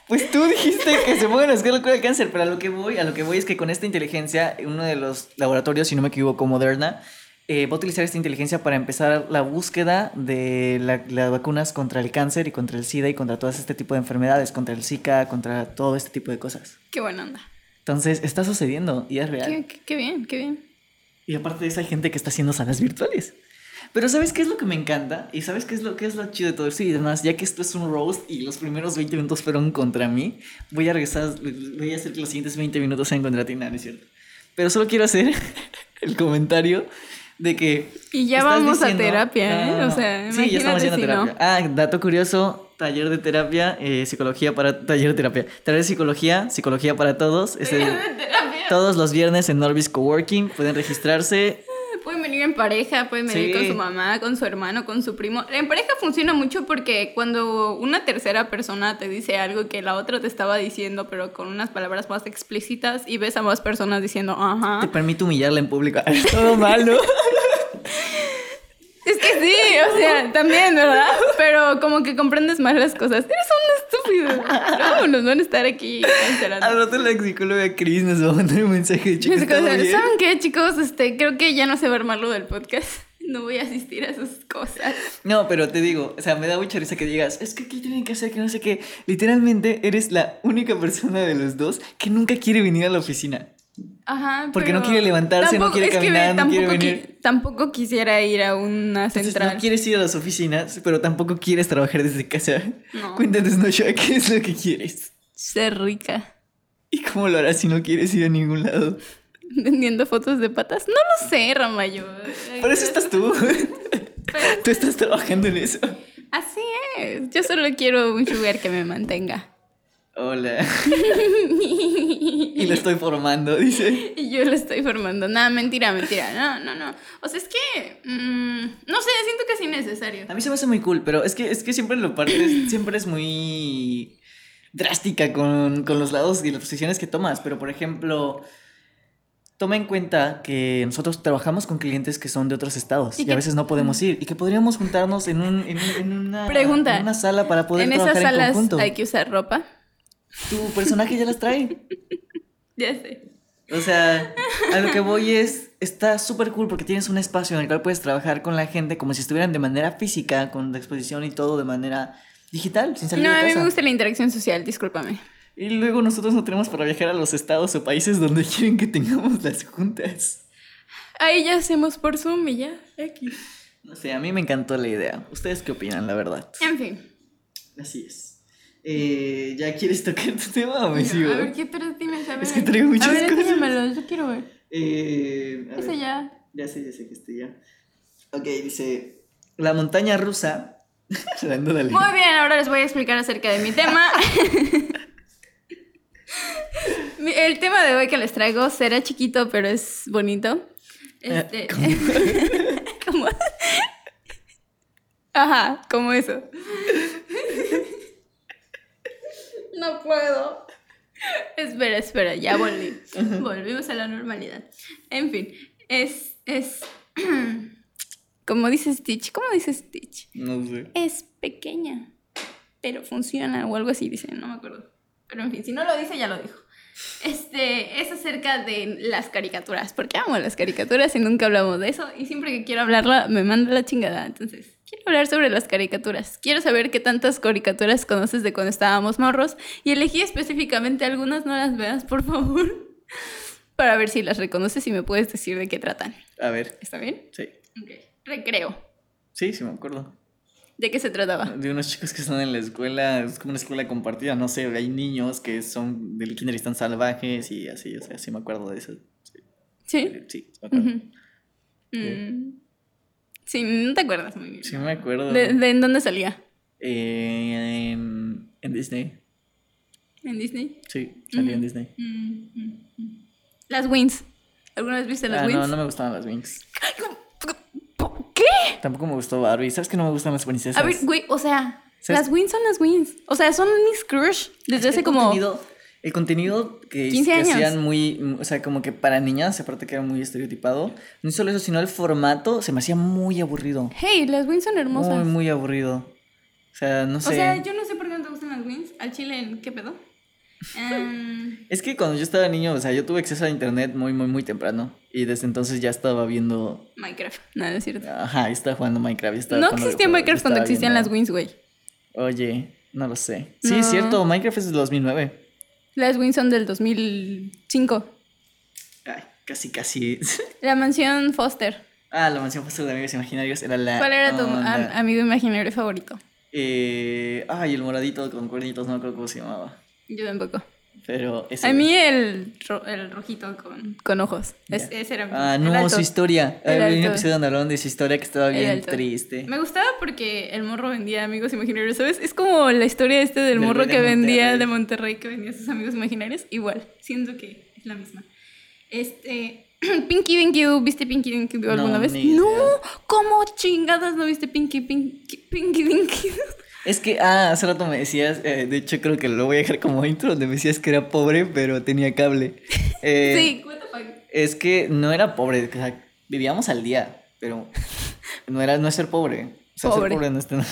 Pues tú dijiste que se pueden hacer la cura del cáncer, pero a lo que voy, a lo que voy es que con esta inteligencia, uno de los laboratorios, si no me equivoco, Moderna, eh, va a utilizar esta inteligencia para empezar la búsqueda de las vacunas contra el cáncer y contra el SIDA y contra todo este tipo de enfermedades, contra el Zika, contra todo este tipo de cosas. Qué buena onda. Entonces, está sucediendo y es real. qué bien, qué bien. Y aparte de eso, hay gente que está haciendo salas virtuales. Pero ¿sabes qué es lo que me encanta? Y ¿sabes qué es lo que es lo chido de todo esto? Y además, ya que esto es un roast y los primeros 20 minutos fueron contra mí, voy a regresar, voy a hacer que los siguientes 20 minutos sean contra ti, ¿no es cierto? Pero solo quiero hacer *laughs* el comentario de que... Y ya vamos a terapia, ¿eh? o sea, sí, ya estamos haciendo terapia. Ah, dato curioso, taller de terapia, eh, psicología para... Taller de terapia. Taller de psicología, psicología para todos. Es *laughs* todos los viernes en Norbis Coworking. Pueden registrarse. Pueden venir en pareja, pueden venir con su mamá, con su hermano, con su primo. En pareja funciona mucho porque cuando una tercera persona te dice algo que la otra te estaba diciendo, pero con unas palabras más explícitas, y ves a más personas diciendo, ajá. Te permite humillarla en público. *laughs* Todo malo. *laughs* Es que sí, o sea, también, ¿verdad? Pero como que comprendes más las cosas. Eres un estúpido. No, nos van a estar aquí cancelando. Al rato la psicóloga Cris nos va a mandar un mensaje de chicos. ¿Saben qué, chicos? Este, creo que ya no se va a armar lo del podcast. No voy a asistir a sus cosas. No, pero te digo, o sea, me da mucha risa que digas, es que ¿qué tienen que hacer? Que no sé qué. Literalmente eres la única persona de los dos que nunca quiere venir a la oficina. Ajá. Porque no quiere levantarse, no quiere caminar, no quiere venir. tampoco quisiera ir a una central. no quieres ir a las oficinas, pero tampoco quieres trabajar desde casa. No. *laughs* Cuéntanos, Noshua, ¿qué es lo que quieres? Ser rica. ¿Y cómo lo harás si no quieres ir a ningún lado? ¿Vendiendo fotos de patas? No lo sé, Ramayo. Por eso estás tú. *laughs* tú estás trabajando en eso. Así es. Yo solo quiero un sugar que me mantenga. Hola. *laughs* y lo estoy formando, dice. Y yo lo estoy formando. Nada, mentira, mentira. No, no, no. O sea, es que. Mm, no sé, siento que es innecesario. A mí se me hace muy cool, pero es que, es que siempre lo partes, *clears throat* siempre es muy drástica con, con los lados y las posiciones que tomas. Pero, por ejemplo. Toma en cuenta que nosotros trabajamos con clientes que son de otros estados y, a veces no podemos ir y que podríamos juntarnos en, un, en, en una, Pregunta, en una sala para poder ¿En trabajar esas salas en conjunto. ¿Hay que usar ropa? Tu personaje ya las trae. *laughs* ya sé. O sea, a lo que voy es, está súper cool porque tienes un espacio en el cual puedes trabajar con la gente como si estuvieran de manera física, con la exposición y todo de manera digital, sin salir no, de casa. No, a mí me gusta la interacción social, discúlpame. Y luego nosotros no tenemos para viajar a los estados o países donde *laughs* quieren que tengamos las juntas. Ahí ya hacemos por Zoom y ya, aquí. No sé, a mí me encantó la idea. ¿Ustedes qué opinan, la verdad? En fin. Así es. Eh, ¿Ya quieres tocar tu tema o me sigo? A ver, ¿qué pero dime, Es que traigo muchas a ver, cosas. yo quiero ver. Eh, Ese ya. Ya sé, ya sé que estoy ya. Ok, dice, la montaña rusa. *laughs* Muy bien, ahora les voy a explicar acerca de mi tema. *laughs* El tema de hoy que les traigo será chiquito, pero es bonito. Eh, este... ¿Cómo? *laughs* Ajá, como eso. No puedo. Espera, espera, ya volví. Volvimos a la normalidad. En fin, es. es *clears throat* como dice Stitch. ¿Cómo dice Stitch? No sé. Es pequeña, pero funciona o algo así, dice, no me acuerdo. Pero en fin, si no lo dice, ya lo dijo. Este, es acerca de las caricaturas, porque amo las caricaturas y nunca hablamos de eso. Y siempre que quiero hablarla, me manda la chingada. Entonces, quiero hablar sobre las caricaturas. Quiero saber qué tantas caricaturas conoces de cuando estábamos morros. Y elegí específicamente algunas, no las veas, por favor. *laughs* Para ver si las reconoces y me puedes decir de qué tratan. A ver. ¿Está bien? Sí. Ok. Recreo. Sí, sí me acuerdo. ¿De qué se trataba? De unos chicos que están en la escuela, es como una escuela compartida, no sé, hay niños que son del kinder y están salvajes y así, o sea, sí me acuerdo de eso. ¿Sí? Sí, me acuerdo. Mm. Sí, no te acuerdas muy bien. Sí me acuerdo. ¿De, de en dónde salía? Eh, en, en Disney. ¿En Disney? Sí, salía en Disney. Mm, mm, mm. Las Wings. ¿Alguna vez viste las Ah, Wings? no, no me gustaban las Wings. ¿Qué? Tampoco me gustó Barbie. ¿Sabes que no me gustan las princesas? A ver, güey, o sea, ¿Sabes? las Wings son las Wings. O sea, son mis crush desde hace como... Contenido, el contenido que, 15 que hacían muy, o sea, como que para niñas, aparte que era muy estereotipado. No solo eso, sino el formato se me hacía muy aburrido. Hey, las Wings son hermosas. Muy, muy aburrido. O sea, no sé. O sea, yo no sé por qué no te gustan las Wings. Al chile, ¿qué pedo? *laughs* Em, Es que cuando yo estaba niño, o sea, yo tuve acceso a internet muy, muy, muy temprano. Y desde entonces ya estaba viendo. Minecraft. *laughs* Nada, es cierto. Ajá, estaba jugando Minecraft. estaba No existía Minecraft cuando existían viendo- las Wings, güey. Oye, no lo sé. Sí, No. es cierto, Minecraft es del 2009. Las Wings son del 2005. Ay, casi, casi. *laughs* La mansión Foster. ah, la mansión Foster de Amigos Imaginarios era la. ¿Cuál era tu am- amigo imaginario favorito? Eh, ay, el moradito con cuernitos, no acuerdo cómo se llamaba. Yo tampoco. Pero ese. A mí el, ro- el rojito con, con ojos. Es- ese era mi- Ah, el no, alto. su historia. El Había un episodio donde hablaron de su historia que estaba bien triste. Me gustaba porque el morro vendía amigos imaginarios, ¿sabes? Es como la historia este del, Del morro de que vendía Monterrey. de Monterrey, que vendía sus amigos imaginarios. Igual, siento que es la misma. Este. *clears throat* Pinky Dinky Doo, ¿viste Pinky Dinky Doo alguna No, vez? No, idea. ¿cómo chingadas no viste Pinky Pinky Pinky Dinky Doo? Es que, ah, hace rato me decías, eh, de hecho creo que lo voy a dejar como intro, donde me decías que era pobre, pero tenía cable. *laughs* Eh, sí, what the fuck. Es que no era pobre, o sea, vivíamos al día, pero no era no es ser pobre. O sea, Pobre. ser pobre no está... *laughs*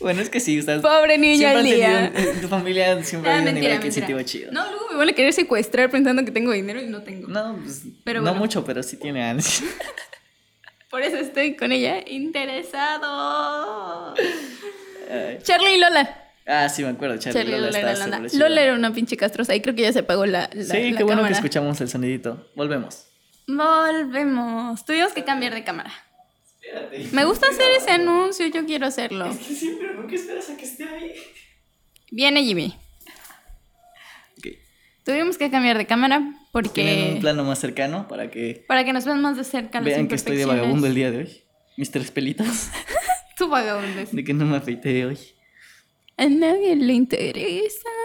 Bueno, es que sí, estás... Pobre niño al día. un- en tu familia siempre Ah, ha habido un mentira, nivel mentira. adquisitivo chido. No, luego me van a querer secuestrar pensando que tengo dinero y no tengo. No, pues, Pero no bueno. mucho, pero sí tiene años. *laughs* Por eso estoy con ella interesado. Ay. Charlie y Lola. Ah, sí, me acuerdo, Charlie. Charlie Lola Lola era estaba. Lola era una pinche castrosa y creo que ya se apagó la, la Sí, la qué bueno que escuchamos el sonidito. Volvemos. Volvemos. Tuvimos que cambiar de cámara. Espérate. Me gusta hacer ese anuncio, yo quiero hacerlo. que sí, pero nunca esperas a que esté ahí. Viene Jimmy. Tuvimos que cambiar de cámara Tienen porque... un plano más cercano para que Para que nos vean más de cerca las vean que estoy de vagabundo el día de hoy. Mis tres pelitos. *laughs* Tu vagabundo. De que no me afeité hoy. A nadie le interesa. *laughs*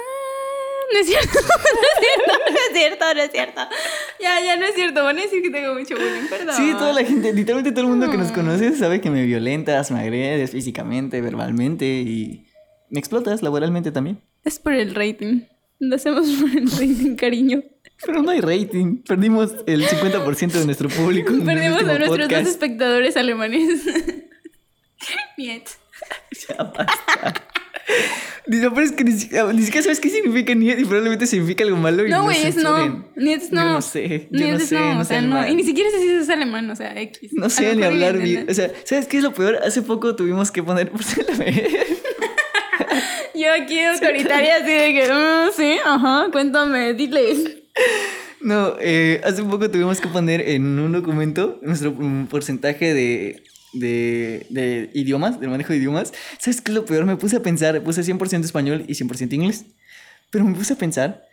No es cierto, no es cierto, no es cierto. Ya, ya no es cierto. Van a decir que tengo mucho bullying, perdón. Sí, toda la gente, literalmente todo el mundo que nos conoce sabe que me violentas, me agredes físicamente, verbalmente y me explotas laboralmente también. Es por el rating. Lo hacemos por el rating, cariño. Pero no hay rating. Perdimos el 50% de nuestro público. el Perdimos a nuestros dos podcast. espectadores alemanes. Niet. *laughs* Ya basta. Ni- lo peor es que ni, siquiera- ni siquiera sabes qué significa niet y probablemente significa algo malo y No, güey, es no. Niet es Yo no. no sé, yo Niet no es sé, no, no o sea, no. Y ni siquiera sé si es alemán, o sea, X. No sé ni hablar bien. O sea, ¿sabes qué es lo peor? Hace poco tuvimos que poner. *laughs* Yo aquí autoritaria así de que, "Mm, sí, ajá, cuéntame, diles. No, eh, hace poco tuvimos que poner en un documento nuestro mm, porcentaje de, de, de idiomas, del manejo de idiomas. ¿Sabes qué es lo peor? Me puse a pensar, puse 100% español y 100% inglés. Pero me puse a pensar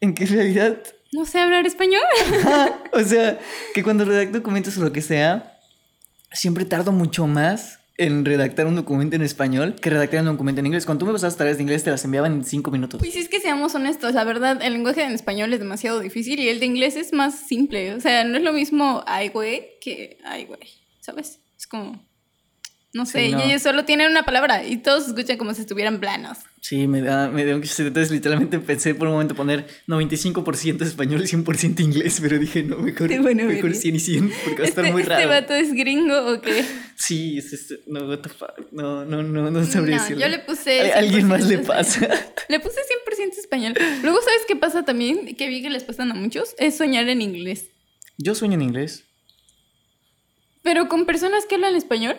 en que en realidad, No sé hablar español. *laughs* o sea, que cuando redacto documentos o lo que sea, siempre tardo mucho más en redactar un documento en español que redactar un documento en inglés. Cuando tú me pasabas tareas de inglés, te las enviaban en 5 minutos. Pues es que seamos honestos, la verdad, el lenguaje en español es demasiado difícil y el de inglés es más simple. O sea, no es lo mismo ay, güey, que ay, güey. ¿Sabes? Es como. No sé, Sí, no. y ellos solo tienen una palabra y todos escuchan como si estuvieran planos. Sí, me da, me da un. Entonces, literalmente pensé por un momento poner 95% español y 100% inglés, pero dije, no, mejor, Sí, bueno, mejor bien. 100 y 100, porque va a estar Este, muy este raro. vato es gringo o qué? Sí, es este, no, what the fuck, no, no, no, no sabría No, decirlo. yo le puse A, alguien más le 100% pasa. Le puse 100% español. Luego, ¿sabes qué pasa también? Que vi que les pasan a muchos. Es soñar en inglés. Yo sueño en inglés. Pero con personas que hablan español.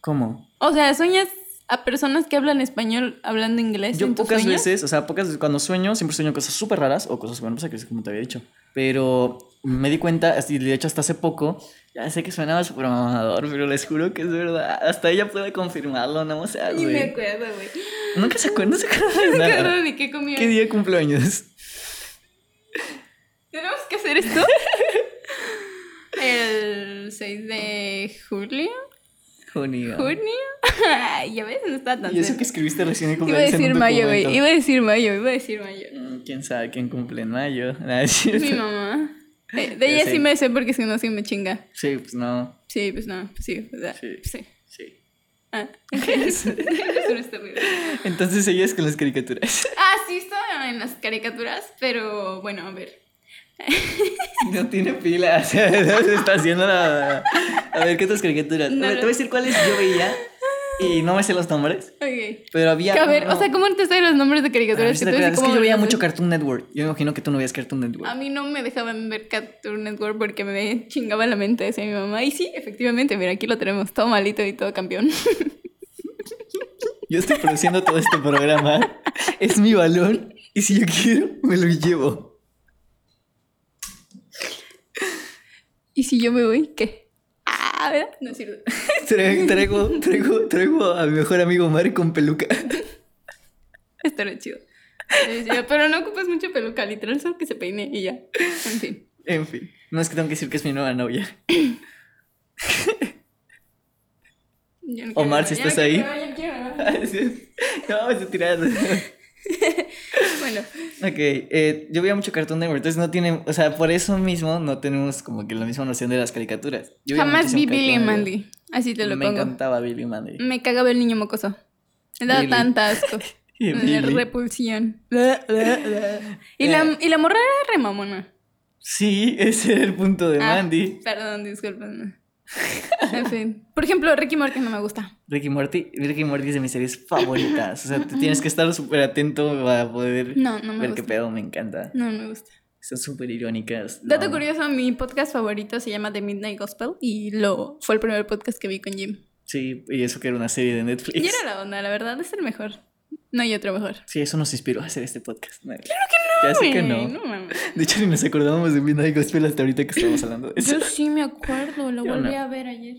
¿Cómo? O sea, sueñas a personas que hablan español hablando inglés. Yo en pocas sueños? veces, o sea, pocas veces cuando sueño, siempre sueño cosas súper raras o cosas buenas, que es como te había dicho. Pero me di cuenta, así, de hecho hasta hace poco, ya sé que suenaba súper mamador, pero les juro que es verdad. Hasta ella puede confirmarlo, no sé, Ni me güey. acuerdo, güey. Nunca se acuerda, no se acuerda de *laughs* No me nada. ¿Qué día cumpleaños? *laughs* ¿Tenemos que hacer esto? *laughs* El 6 de julio. Junio. ¿Junio? *laughs* Ya ves, no está tan Y eso que escribiste recién en Iba a en decir un mayo, güey. Iba a decir mayo, iba a decir mayo. Mm, ¿Quién sabe quién cumple en mayo? *laughs* Cierto. Mi mamá. *laughs* De, ella sí me sé porque si no, sí me chinga. Sí, pues no. Sí, pues no, pues sí, o sea, Sí. sí. Sí. Ah. Entonces seguías con las caricaturas. Ah, sí, estaba en las caricaturas, pero bueno, a ver. No tiene pila, o sea, no se está haciendo nada. A ver, ¿qué otras caricaturas? No, a ver, no. te voy a decir cuáles yo veía y no me sé los nombres, Ok. pero había... Que a ver, no. o sea, ¿cómo te saben los nombres de caricaturas? Que tú es que yo veía mucho. Cartoon Network. Yo me imagino que tú no veías Cartoon Network. A mí no me dejaban ver Cartoon Network porque me chingaba la mente, decía mi mamá. Y sí, efectivamente, mira, aquí lo tenemos, todo malito y todo campeón. *laughs* Yo estoy produciendo todo este programa. Es mi balón y si yo quiero, me lo llevo. Y si yo me voy, ¿qué? Ah, ¿verdad? No cierto. *laughs* Traigo, traigo, traigo, a mi mejor amigo Mari con peluca. *laughs* Estará chido. Pero no ocupas mucho peluca, literal, solo que se peine y ya. En fin. En fin, no es que tengo que decir que es mi nueva novia. *laughs* No Omar, si no estás ahí. quiero- yo no quiero- No, estoy tirando. *laughs* Bueno, Ok, eh, yo veía mucho Cartoon Network, entonces no tiene, o sea, por eso mismo no tenemos como que la misma noción de las caricaturas. Yo jamás vi Billy y Mandy. Así te lo Me pongo. encantaba Billy y Mandy. Me cagaba el niño mocoso. Me daba tanta asco. *laughs* Me da repulsión. Y la, y la morra era re mamona. Sí, ese era el punto de Ah, Mandy. Perdón, disculpen. *laughs* En fin. Por ejemplo, Ricky Morty no me gusta. Ricky Morty, Ricky Morty es de mis series favoritas. O sea, te *laughs* tienes que estar súper atento para poder No, no me ver gusta. qué pedo, me encanta. No me gusta. Son súper irónicas. Dato no. curioso, mi podcast favorito se llama The Midnight Gospel y lo fue el primer podcast que vi con Jim. Sí, y eso que era una serie de Netflix. Y era la onda, la verdad, es el mejor. No hay otro mejor. Sí, eso nos inspiró a hacer este podcast. Claro que no. Ya sé que no. mames. De hecho, ni nos acordábamos de Midnight Gospel hasta ahorita que estamos hablando de eso. Yo sí me acuerdo, lo volví no. a ver ayer.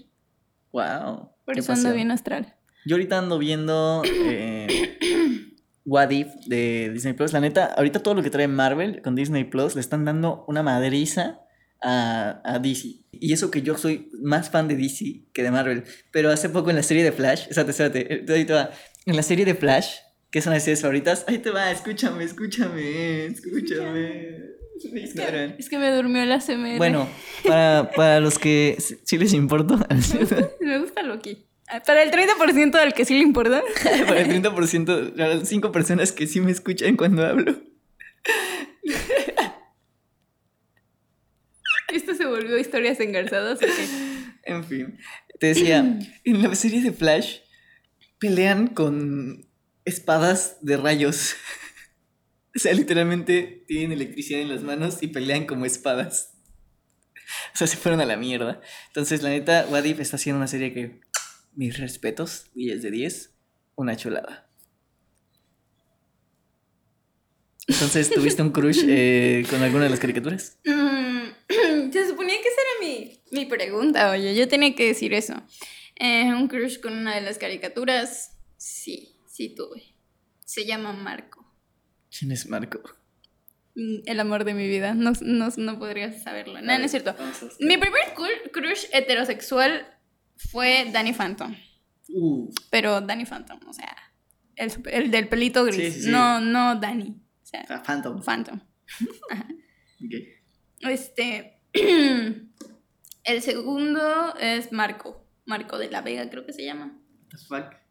Wow. Por eso ando bien astral. Yo ahorita ando viendo eh, What If de Disney Plus. La neta, ahorita todo lo que trae Marvel con Disney Plus le están dando una madriza a, a DC. Y eso que yo soy más fan de DC que de Marvel. Pero hace poco en la serie de Flash, espérate, espérate, va. En la serie de Flash, una de mis series favoritas, ahí te va, escúchame, escúchame, escúchame. Me. Es que me durmió el ASMR. Bueno, para, para los que sí les importa, *laughs* Me gusta Loki. Ah, Para el 30% del que sí le importa. *laughs* para el 30%, las 5 personas que sí me escuchan cuando hablo. *laughs* Esto se volvió historias engarzadas. ¿o qué? En fin, te decía, en la serie de Flash pelean con espadas de rayos. *laughs* O sea, literalmente tienen electricidad en las manos y pelean como espadas. O sea, se fueron a la mierda. Entonces, la neta, Wadif está haciendo una serie que, mis respetos, 10 de 10, una chulada. Entonces, ¿tuviste un crush eh, con alguna de las caricaturas? *laughs* Mm, *clears throat* se suponía que esa era mi, mi pregunta, oye. Yo tenía que decir eso. Eh, un crush con una de las caricaturas. Sí, sí tuve. Se llama Marco. ¿Quién es Marco? Mm, El amor de mi vida. No, no, no podrías saberlo. No, no es cierto. Mi primer cru- crush heterosexual fue Danny Phantom. Uh, Pero Danny Phantom, o sea, el, el del pelito gris. Sí, sí, sí. No, no Danny. O sea, ah, Phantom. Phantom. *laughs* Ok. Este. *clears throat* el segundo es Marco. Marco de la Vega, creo que se llama. What the fuck?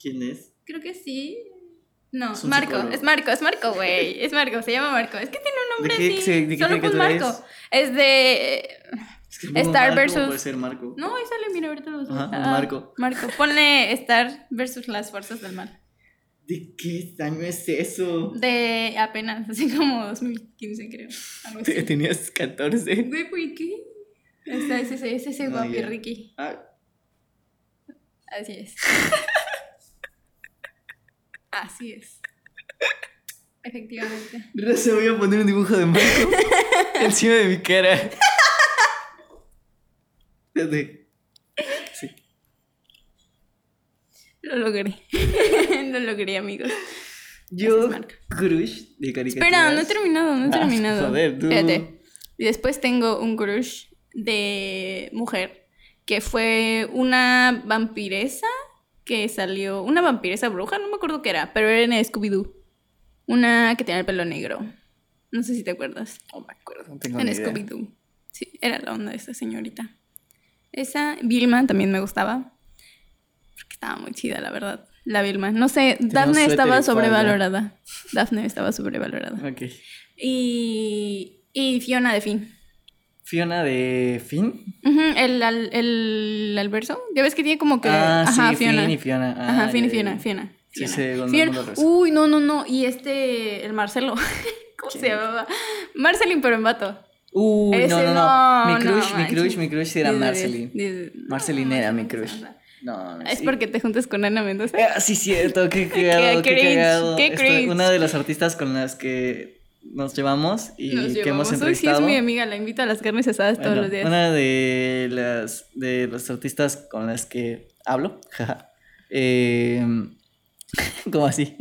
¿Quién es? Creo que sí. No, Es Marco, psicólogo. es Marco, es Marco, güey. Es Marco, se llama Marco. Es que tiene un nombre ¿De qué- así. se- de qué Solo caricatura Marco. Es de. Es que Star Marco, versus- Puede ser Marco. No, ahí sale, mira, ahorita lo Ajá, Ah, Marco. Marco. Ponle Star versus las fuerzas del mal. ¿De qué año es eso? De apenas, así como 2015, creo. Algo así. Tenías 14. Güey, ¿por qué? Ese, ese, ese, ese, guapi. Ricky. Ah, Así es. *laughs* Así es. Efectivamente. Se voy a poner un dibujo de Marco *laughs* encima de mi cara. Sí. Lo logré. *laughs* Lo logré, amigos. Yo, crush de caricaturas. Espera, no he terminado, no he ah, terminado. Joder, tú. Fíjate. Y después tengo un crush de mujer que fue una vampiresa que salió. Una vampiresa bruja, no me acuerdo qué era, pero era en Scooby-Doo. Una que tenía el pelo negro. No sé si te acuerdas. No me acuerdo, no tengo En Scooby-Doo. Sí, era la onda de esta señorita. Esa, Vilma también me gustaba. Porque estaba muy chida, la verdad la Vilma. No sé, Daphne estaba sobrevalorada. Daphne estaba sobrevalorada. Ok. Y, y Fiona de Finn. ¿Fiona de Finn? el, el, el, Alberto. Ya ves que tiene como que. Ah, Ajá, sí, Fiona. Finn y Fiona. Ajá, Finn y Fiona. Fiona. Sí, Fiona. Uy, no, no, no. Y este, el Marcelo. *laughs* ¿Cómo se llamaba? Marcelín, pero en vato. Uy, no, no, no. Mi crush, mi crush, mi crush era Marcelín. Marcelín era mi crush. No, no Es porque te juntas con Ana Mendoza. Ah, sí, cierto, qué cagado, *laughs* qué, qué cagado. Qué una de las artistas con las que nos llevamos y que hemos entrevistado. sí es mi amiga, la invito a las carnes asadas todos los días. Una de las de los artistas con las que hablo, *laughs* eh, *laughs* ¿Cómo así?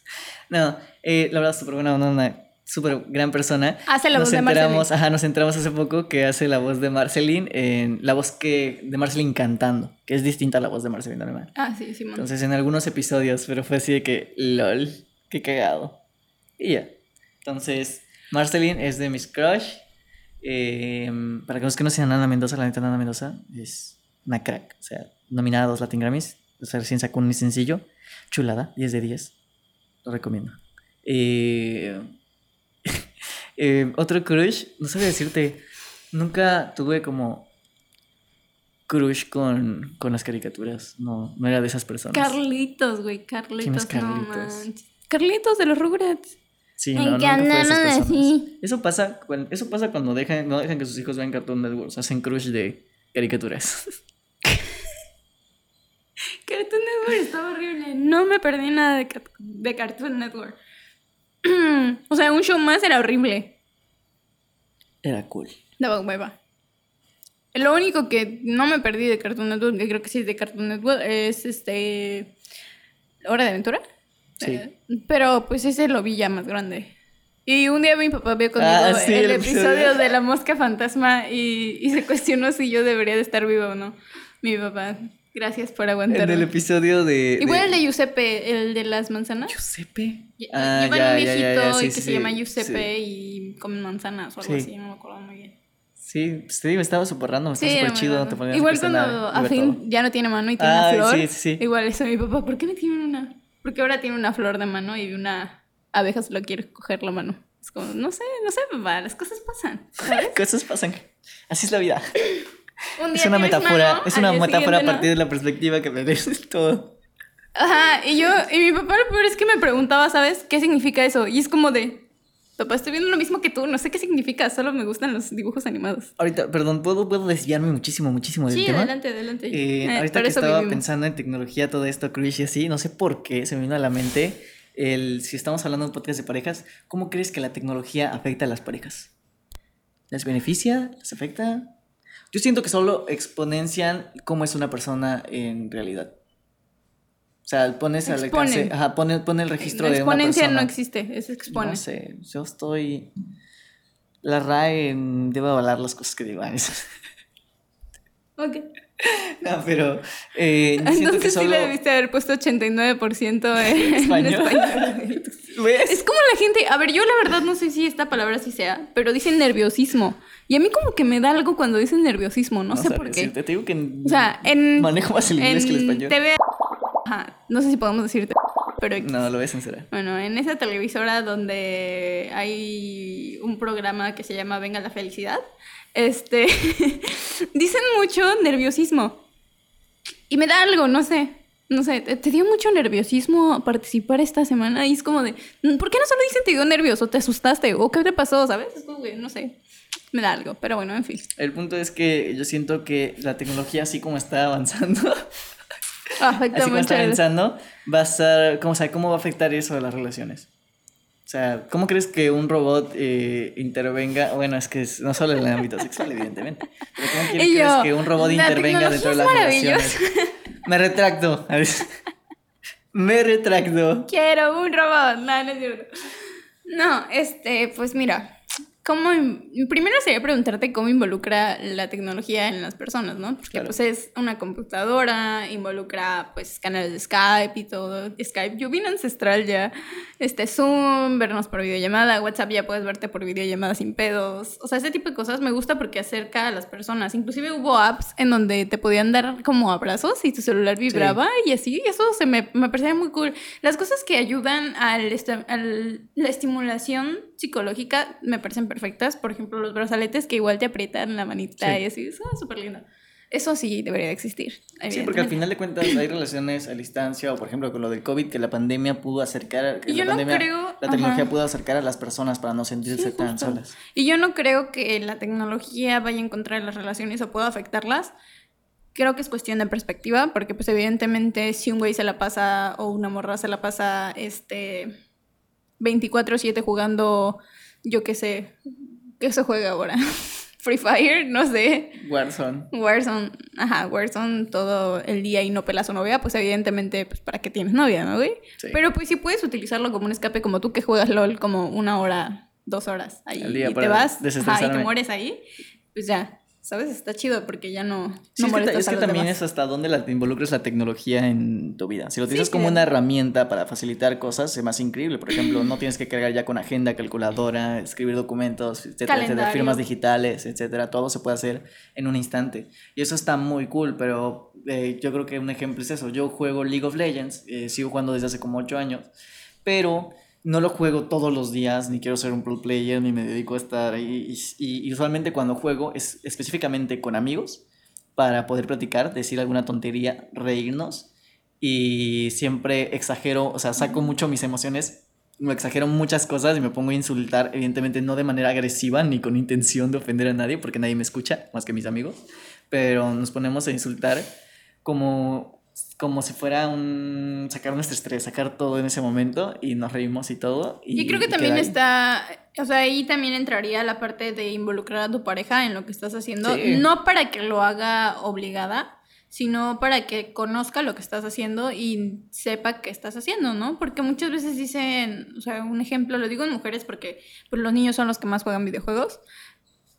*laughs* no, eh, la verdad, súper buena una súper gran persona. Hace la voz de Marceline. Ajá, nos enteramos hace poco que hace la voz de Marceline, en, la voz que de Marceline cantando, que es distinta a la voz de Marceline normal. Ah, sí, sí. Entonces en algunos episodios, pero fue así de que, lol, qué cagado. Y ya. Entonces, Marceline es de Miss Crush. Em, para que los que no sean Ana Mendoza, la neta Ana Mendoza es una crack. O sea, nominada a dos Latin Grammys. O sea, recién sacó un sencillo. Chulada, 10 de 10. Lo recomiendo. Eh, *laughs* eh, otro crush, no sé decirte, nunca tuve como crush con, con las caricaturas. No, no era de esas personas. Carlitos, güey, Carlitos. ¿Quién es Carlitos? Carlitos de los Rugrats. Sí, no, nunca fue de esas personas. Eso pasa, eso pasa cuando dejan, no dejan que sus hijos vean Cartoon Network, hacen crush de caricaturas. *laughs* Cartoon Network estaba horrible. No me perdí nada de, de Cartoon Network. *clears throat* o sea, un show más era horrible. Era cool. Daba hueva. Lo único que no me perdí de Cartoon Network, que creo que sí es de Cartoon Network, es este. Hora de Aventura. Sí. Eh, *laughs* pero pues ese lo vi ya más grande. Y un día mi papá vio conmigo ah, el, episodio de la mosca fantasma y, y se cuestionó si yo debería de estar vivo o no. Mi papá. Gracias por aguantar. En el episodio de. Igual el de Giuseppe, el de las manzanas. ¿Giuseppe? Ah, ya, un viejito y que se llama Giuseppe y come manzanas o algo así, no me acuerdo muy bien. Sí, pues te digo, estaba súper random, estaba súper chido. Te Igual cuando a fin ya no tiene mano y tiene una flor. Sí, sí, Igual eso mi papá, ¿por qué me tiene una? Porque ahora tiene una flor de mano y una abeja se lo quiere coger la mano. Es como, no sé, no sé, papá, las cosas pasan. *laughs* cosas pasan. Así es la vida es una metáfora, es una metáfora a partir de la perspectiva que me des todo. Ajá, y yo, y mi papá lo peor es que me preguntaba, ¿sabes? ¿Qué significa eso? Y es como de, papá, estoy viendo lo mismo que tú, no sé qué significa, solo me gustan los dibujos animados. Ahorita, perdón, ¿puedo, puedo desviarme muchísimo, muchísimo del sí, tema? Sí, adelante, adelante. Eh, eh, ahorita que estaba pensando en tecnología, todo esto, Crush y así, no sé por qué se me vino a la mente el, si estamos hablando de un podcast de parejas, ¿cómo crees que la tecnología afecta a las parejas? ¿Les beneficia? ¿Les afecta? Yo siento que solo exponencian cómo es una persona en realidad. O sea, pones al alcance, ajá, pone, pone el registro de una persona. Exponencia no existe, es expone. No sé, yo estoy... La RAE debe avalar las cosas que digo. ok. *laughs* No, pero eh, Entonces que solo... sí le debiste haber puesto 89% *laughs* en español. *laughs* Es como la gente, a ver, yo la verdad no sé si esta palabra sí sea, pero dicen nerviosismo. Y a mí como que me da algo cuando dicen nerviosismo, no, sé por qué. Te digo que o sea, en, manejo más el inglés que el español. TV, ajá, no sé si podemos decirte, pero... No, lo voy a censurar. Bueno, en esa televisora donde hay un programa que se llama Venga la Felicidad, este, *laughs* dicen mucho nerviosismo. Y me da algo, no sé. No sé, te, dio mucho nerviosismo participar esta semana y es como de, ¿por qué no solo dicen te dio nervioso? ¿Te asustaste? ¿O qué te pasó? ¿Sabes? Es como, no sé me da algo, pero bueno, en fin. El punto es que yo siento que la tecnología así como está avanzando, *laughs* Afecta *laughs* Así como está pensando, va a ser, ¿cómo, ¿cómo va a afectar eso a las relaciones? O sea, ¿cómo crees que un robot eh, intervenga? Bueno, es que no solo en el ámbito sexual, evidentemente. Pero ¿cómo *laughs* crees que un robot intervenga dentro de las relaciones? *laughs* Me retracto. Me retracto. Quiero un robot. No, no es cierto. No, este, pues mira, ¿Cómo, primero sería preguntarte cómo involucra la tecnología en las personas, ¿no? Porque pues es una computadora, involucra pues canales de Skype y todo. Skype, yo vine ancestral ya. Este Zoom, vernos por videollamada, WhatsApp ya puedes verte por videollamada sin pedos. O sea, ese tipo de cosas me gusta porque acerca a las personas. Inclusive hubo apps en donde te podían dar como abrazos y tu celular vibraba y así. Y eso se me, me parecía muy cool. Las cosas que ayudan al, al la estimulación psicológica me parecen perfectas. Por ejemplo, los brazaletes que igual te aprietan la manita y así, eso es súper lindo. Eso sí debería existir. Sí, porque al final de cuentas hay relaciones a distancia o por ejemplo con lo del COVID que la pandemia pudo acercar, que la pandemia, la tecnología pudo acercar a las personas para no sentirse tan solas. Y yo no creo que la tecnología vaya a encontrar las relaciones o pueda afectarlas. Creo que es cuestión de perspectiva, porque pues evidentemente si un güey se la pasa o una morra se la pasa este 24/7 jugando, yo qué sé, ¿qué se juega ahora? *laughs* Free Fire, no sé. Warzone. Warzone, ajá, Warzone todo el día y no pela a novia, pues evidentemente, pues para qué tienes novia, ¿no, güey? Pero pues si puedes utilizarlo como un escape, como tú que juegas LOL como una hora, dos horas ahí y te vas ajá, y te mueres ahí, pues ya, ¿Sabes? Está chido porque ya no. Sí, es que, es que también es hasta dónde la, te involucres la tecnología en tu vida. Si lo utilizas como una herramienta para facilitar cosas, es más increíble. Por ejemplo, no tienes que cargar ya con agenda, calculadora, escribir documentos, etcétera, firmas digitales, etcétera. Todo se puede hacer en un instante. Y eso está muy cool, pero eh, yo creo que un ejemplo es eso. Yo juego League of Legends, eh, sigo jugando desde hace como 8 años, pero no lo juego todos los días, ni quiero ser un pro player, ni me dedico a estar ahí. Y, usualmente cuando juego es específicamente con amigos para poder platicar, decir alguna tontería, reírnos. Y siempre exagero, o sea, saco mucho mis emociones, me exagero muchas cosas y me pongo a insultar, evidentemente no de manera agresiva ni con intención de ofender a nadie, porque nadie me escucha, más que mis amigos, pero nos ponemos a insultar como como si fuera un sacar nuestro estrés, sacar todo en ese momento y nos reímos y todo. Y, creo que también está, o sea, ahí también entraría la parte de involucrar a tu pareja en lo que estás haciendo, no para que lo haga obligada, sino para que conozca lo que estás haciendo y sepa qué estás haciendo, ¿no? Porque muchas veces dicen, o sea, un ejemplo, lo digo en mujeres porque pues, los niños son los que más juegan videojuegos,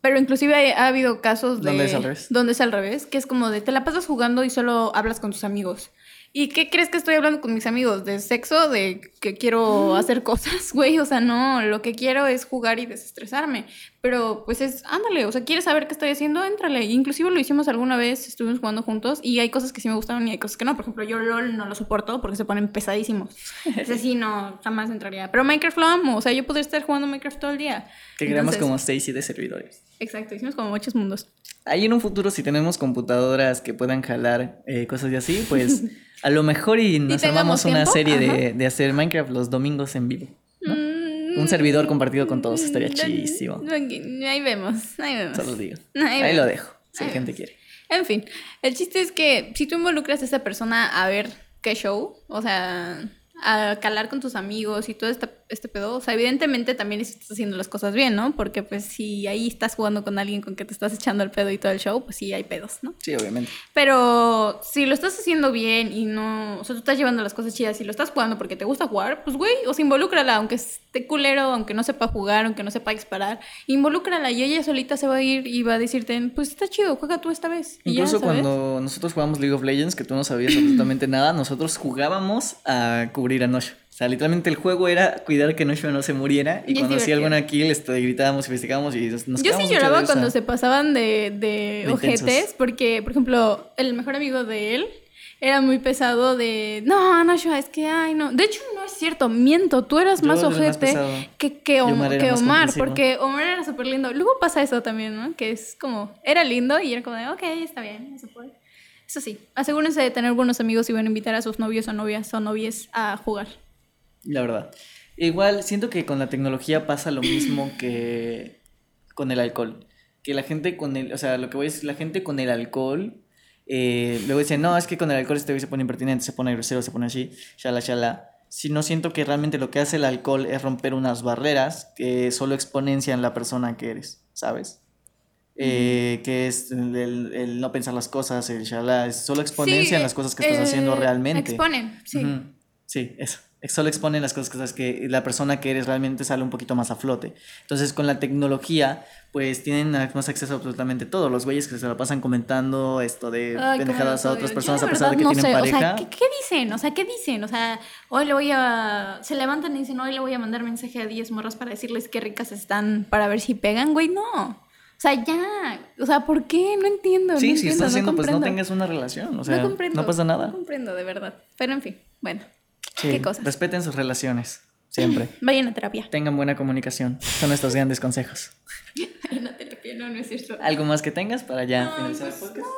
pero inclusive ha, habido casos de... ¿Dónde es al revés? Donde es al revés, que es como de te la pasas jugando y solo hablas con tus amigos. ¿Y qué crees que estoy hablando con mis amigos? ¿De sexo? ¿De que quiero hacer cosas, *laughs* güey? O sea, no, lo que quiero es jugar y desestresarme. Pero pues es, ándale, o sea, ¿quieres saber qué estoy haciendo? Éntrale. Inclusive lo hicimos alguna vez, estuvimos jugando juntos y hay cosas que sí me gustaron y hay cosas que no. Por ejemplo, yo LOL no lo soporto porque se ponen pesadísimos. Ese sí, no, jamás entraría. Pero Minecraft lo amo, o sea, yo podría estar jugando Minecraft todo el día. Que creamos como 6, 7 servidores. Exacto, hicimos como muchos mundos. Ahí en un futuro, si tenemos computadoras que pudan jalar eh, cosas y así, pues... A lo mejor y *laughs* nos armamos una serie de, hacer Minecraft los domingos en vivo. Mm, Un servidor compartido con todos estaría chidísimo. Ahí vemos, ahí vemos. Solo digo. Ahí, lo dejo, si la gente quiere. En fin, el chiste es que si tú involucras a esa persona a ver qué show, o sea, a calar con tus amigos y todo este, este pedo, o sea, evidentemente también estás haciendo las cosas bien, ¿no? Porque pues si ahí estás jugando con alguien con que te estás echando el pedo y todo el show, pues sí hay pedos, ¿no? Sí, obviamente. Pero si lo estás haciendo bien y no, o sea, tú estás llevando las cosas chidas y lo estás jugando porque te gusta jugar, pues güey, o sea, involúcrala, aunque esté culero, aunque no sepa jugar, aunque no sepa disparar, involúcrala y ella solita se va a ir y va a decirte, pues está chido, juega tú esta vez. Incluso cuando nosotros jugamos League of Legends, que tú no sabías absolutamente nada, nosotros jugábamos a cubrir a Nosho. O sea, literalmente el juego era cuidar que Nosho no se muriera. Y cuando hacía alguna kill, este, gritábamos y festejábamos y nos Yo sí lloraba cuando se pasaban de, de, ojetes, porque, por ejemplo, el mejor amigo de él era muy pesado de, no, Nosho, es que, ay, no. De hecho, no es cierto, miento, tú eras más ojete que, que, Omar, que Omar porque Omar era súper lindo. Luego pasa eso también, ¿no? Que es como, era lindo y era como de, ok, está bien, eso puede. Eso sí, asegúrense de tener buenos amigos y van a invitar a sus novios o novias o novias a jugar. La verdad. Igual siento que con la tecnología pasa lo mismo que con el alcohol. Que la gente con el, o sea, lo que voy a decir, la gente con el alcohol Eh, luego dicen, no, es que con el alcohol este se pone impertinente, se pone grosero, se pone así, shala, shala. Si no siento que realmente lo que hace el alcohol es romper unas barreras que solo exponencian la persona que eres, ¿sabes? Eh, que es el, no pensar las cosas, el shala, es solo exponencian las cosas que estás haciendo realmente. Exponen, sí. Sí, eso solo exponen las cosas que, que la persona que eres realmente sale un poquito más a flote. Entonces, con la tecnología, pues tienen más acceso a absolutamente todo. Los güeyes que se lo pasan comentando esto de pendejadas a otras personas a pesar de que tienen pareja. O sea, ¿qué, dicen? O sea, ¿qué dicen? O sea, hoy le voy a. Se levantan y dicen, hoy le voy a mandar mensaje a 10 morras para decirles qué ricas están para ver si pegan, güey. No. O sea, ya. O sea, ¿por qué? No entiendo. Sí, si estás haciendo, pues no tengas una relación. O sea, no, no pasa nada. No comprendo, de verdad. Pero en fin, bueno. ¿Qué cosas? Respeten sus relaciones. Siempre. *laughs* Vayan a terapia. Tengan buena comunicación. Son nuestros grandes consejos. Vayan a terapia, no, no es cierto. ¿Algo más que tengas para ya finalizar el pues, podcast?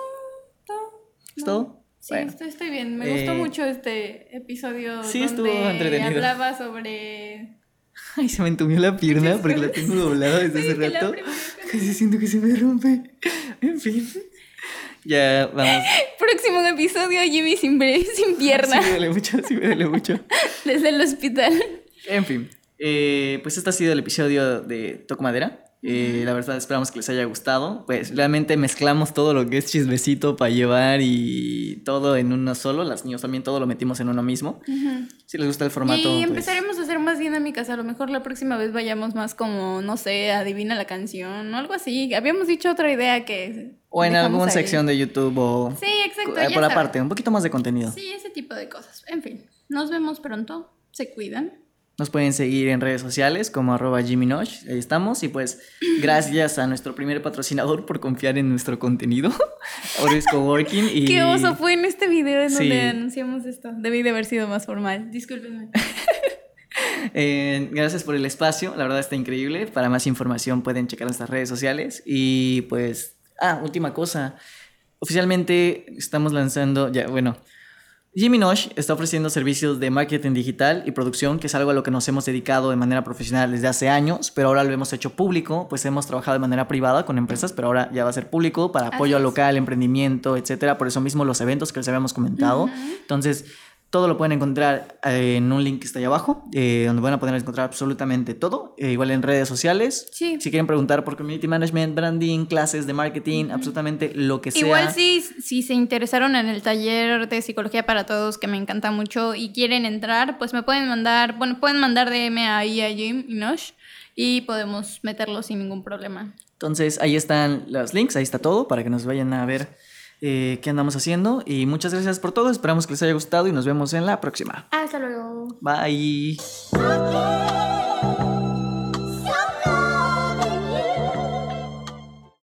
¿Es todo? Sí, estoy, bien. Me gustó eh, mucho este episodio. Sí, donde estuvo entretenido. hablaba sobre. *laughs* Ay, se me entumió la pierna porque la tengo doblada desde hace rato. Casi siento que se me rompe. En fin. Ya, vamos. *laughs* Próximo episodio, Jimmy sin, sin pierna. Sí, me duele mucho, sí me duele mucho. *laughs* Desde el hospital. En fin, eh, pues este ha sido el episodio de Toco Madera. Eh, la verdad esperamos que les haya gustado. Pues realmente mezclamos todo lo que es chismecito para llevar y todo en uno solo. Las niños también todo lo metimos en uno mismo. Si les gusta el formato. Y pues empezaremos a hacer más dinámicas. A lo mejor la próxima vez vayamos más como, no sé, adivina la canción o algo así. Habíamos dicho otra idea que... O en alguna sección de YouTube o... Sí, exacto. Eh, por aparte, un poquito más de contenido. Sí, ese tipo de cosas. En fin, nos vemos pronto. Se cuidan. Nos pueden seguir en redes sociales como arroba Jimmy Ahí estamos. Y pues *clears throat* gracias a nuestro primer patrocinador por confiar en nuestro contenido. *laughs* Oris Coworking. Y... Qué oso fue en este video en donde anunciamos esto. Debí de haber sido más formal. Discúlpenme. *laughs* *laughs* Eh, gracias por el espacio. La verdad está increíble. Para más información pueden checar nuestras redes sociales. Y pues... Ah, última cosa. Oficialmente estamos lanzando... Ya, bueno Jimmy Nosh está ofreciendo servicios de marketing digital y producción, que es algo a lo que nos hemos dedicado de manera profesional desde hace años, pero ahora lo hemos hecho público, pues hemos trabajado de manera privada con empresas, pero ahora ya va a ser público para apoyo local, emprendimiento, etcétera. Por eso mismo los eventos que les habíamos comentado. Entonces, todo lo pueden encontrar eh, en un link que está ahí abajo, eh, donde van a poder encontrar absolutamente todo, eh, igual en redes sociales. Si quieren preguntar por community management, branding, clases de marketing, absolutamente lo que sea. Igual si, si se interesaron en el taller de psicología para todos, que me encanta mucho, y quieren entrar, pues me pueden mandar, bueno, pueden mandar DM ahí a Jim y Nosh y podemos meterlo sin ningún problema. Entonces ahí están los links, ahí está todo para que nos vayan a ver eh, qué andamos haciendo. Y muchas gracias por todo. Esperamos que les haya gustado y nos vemos en la próxima. Hasta luego. Bye.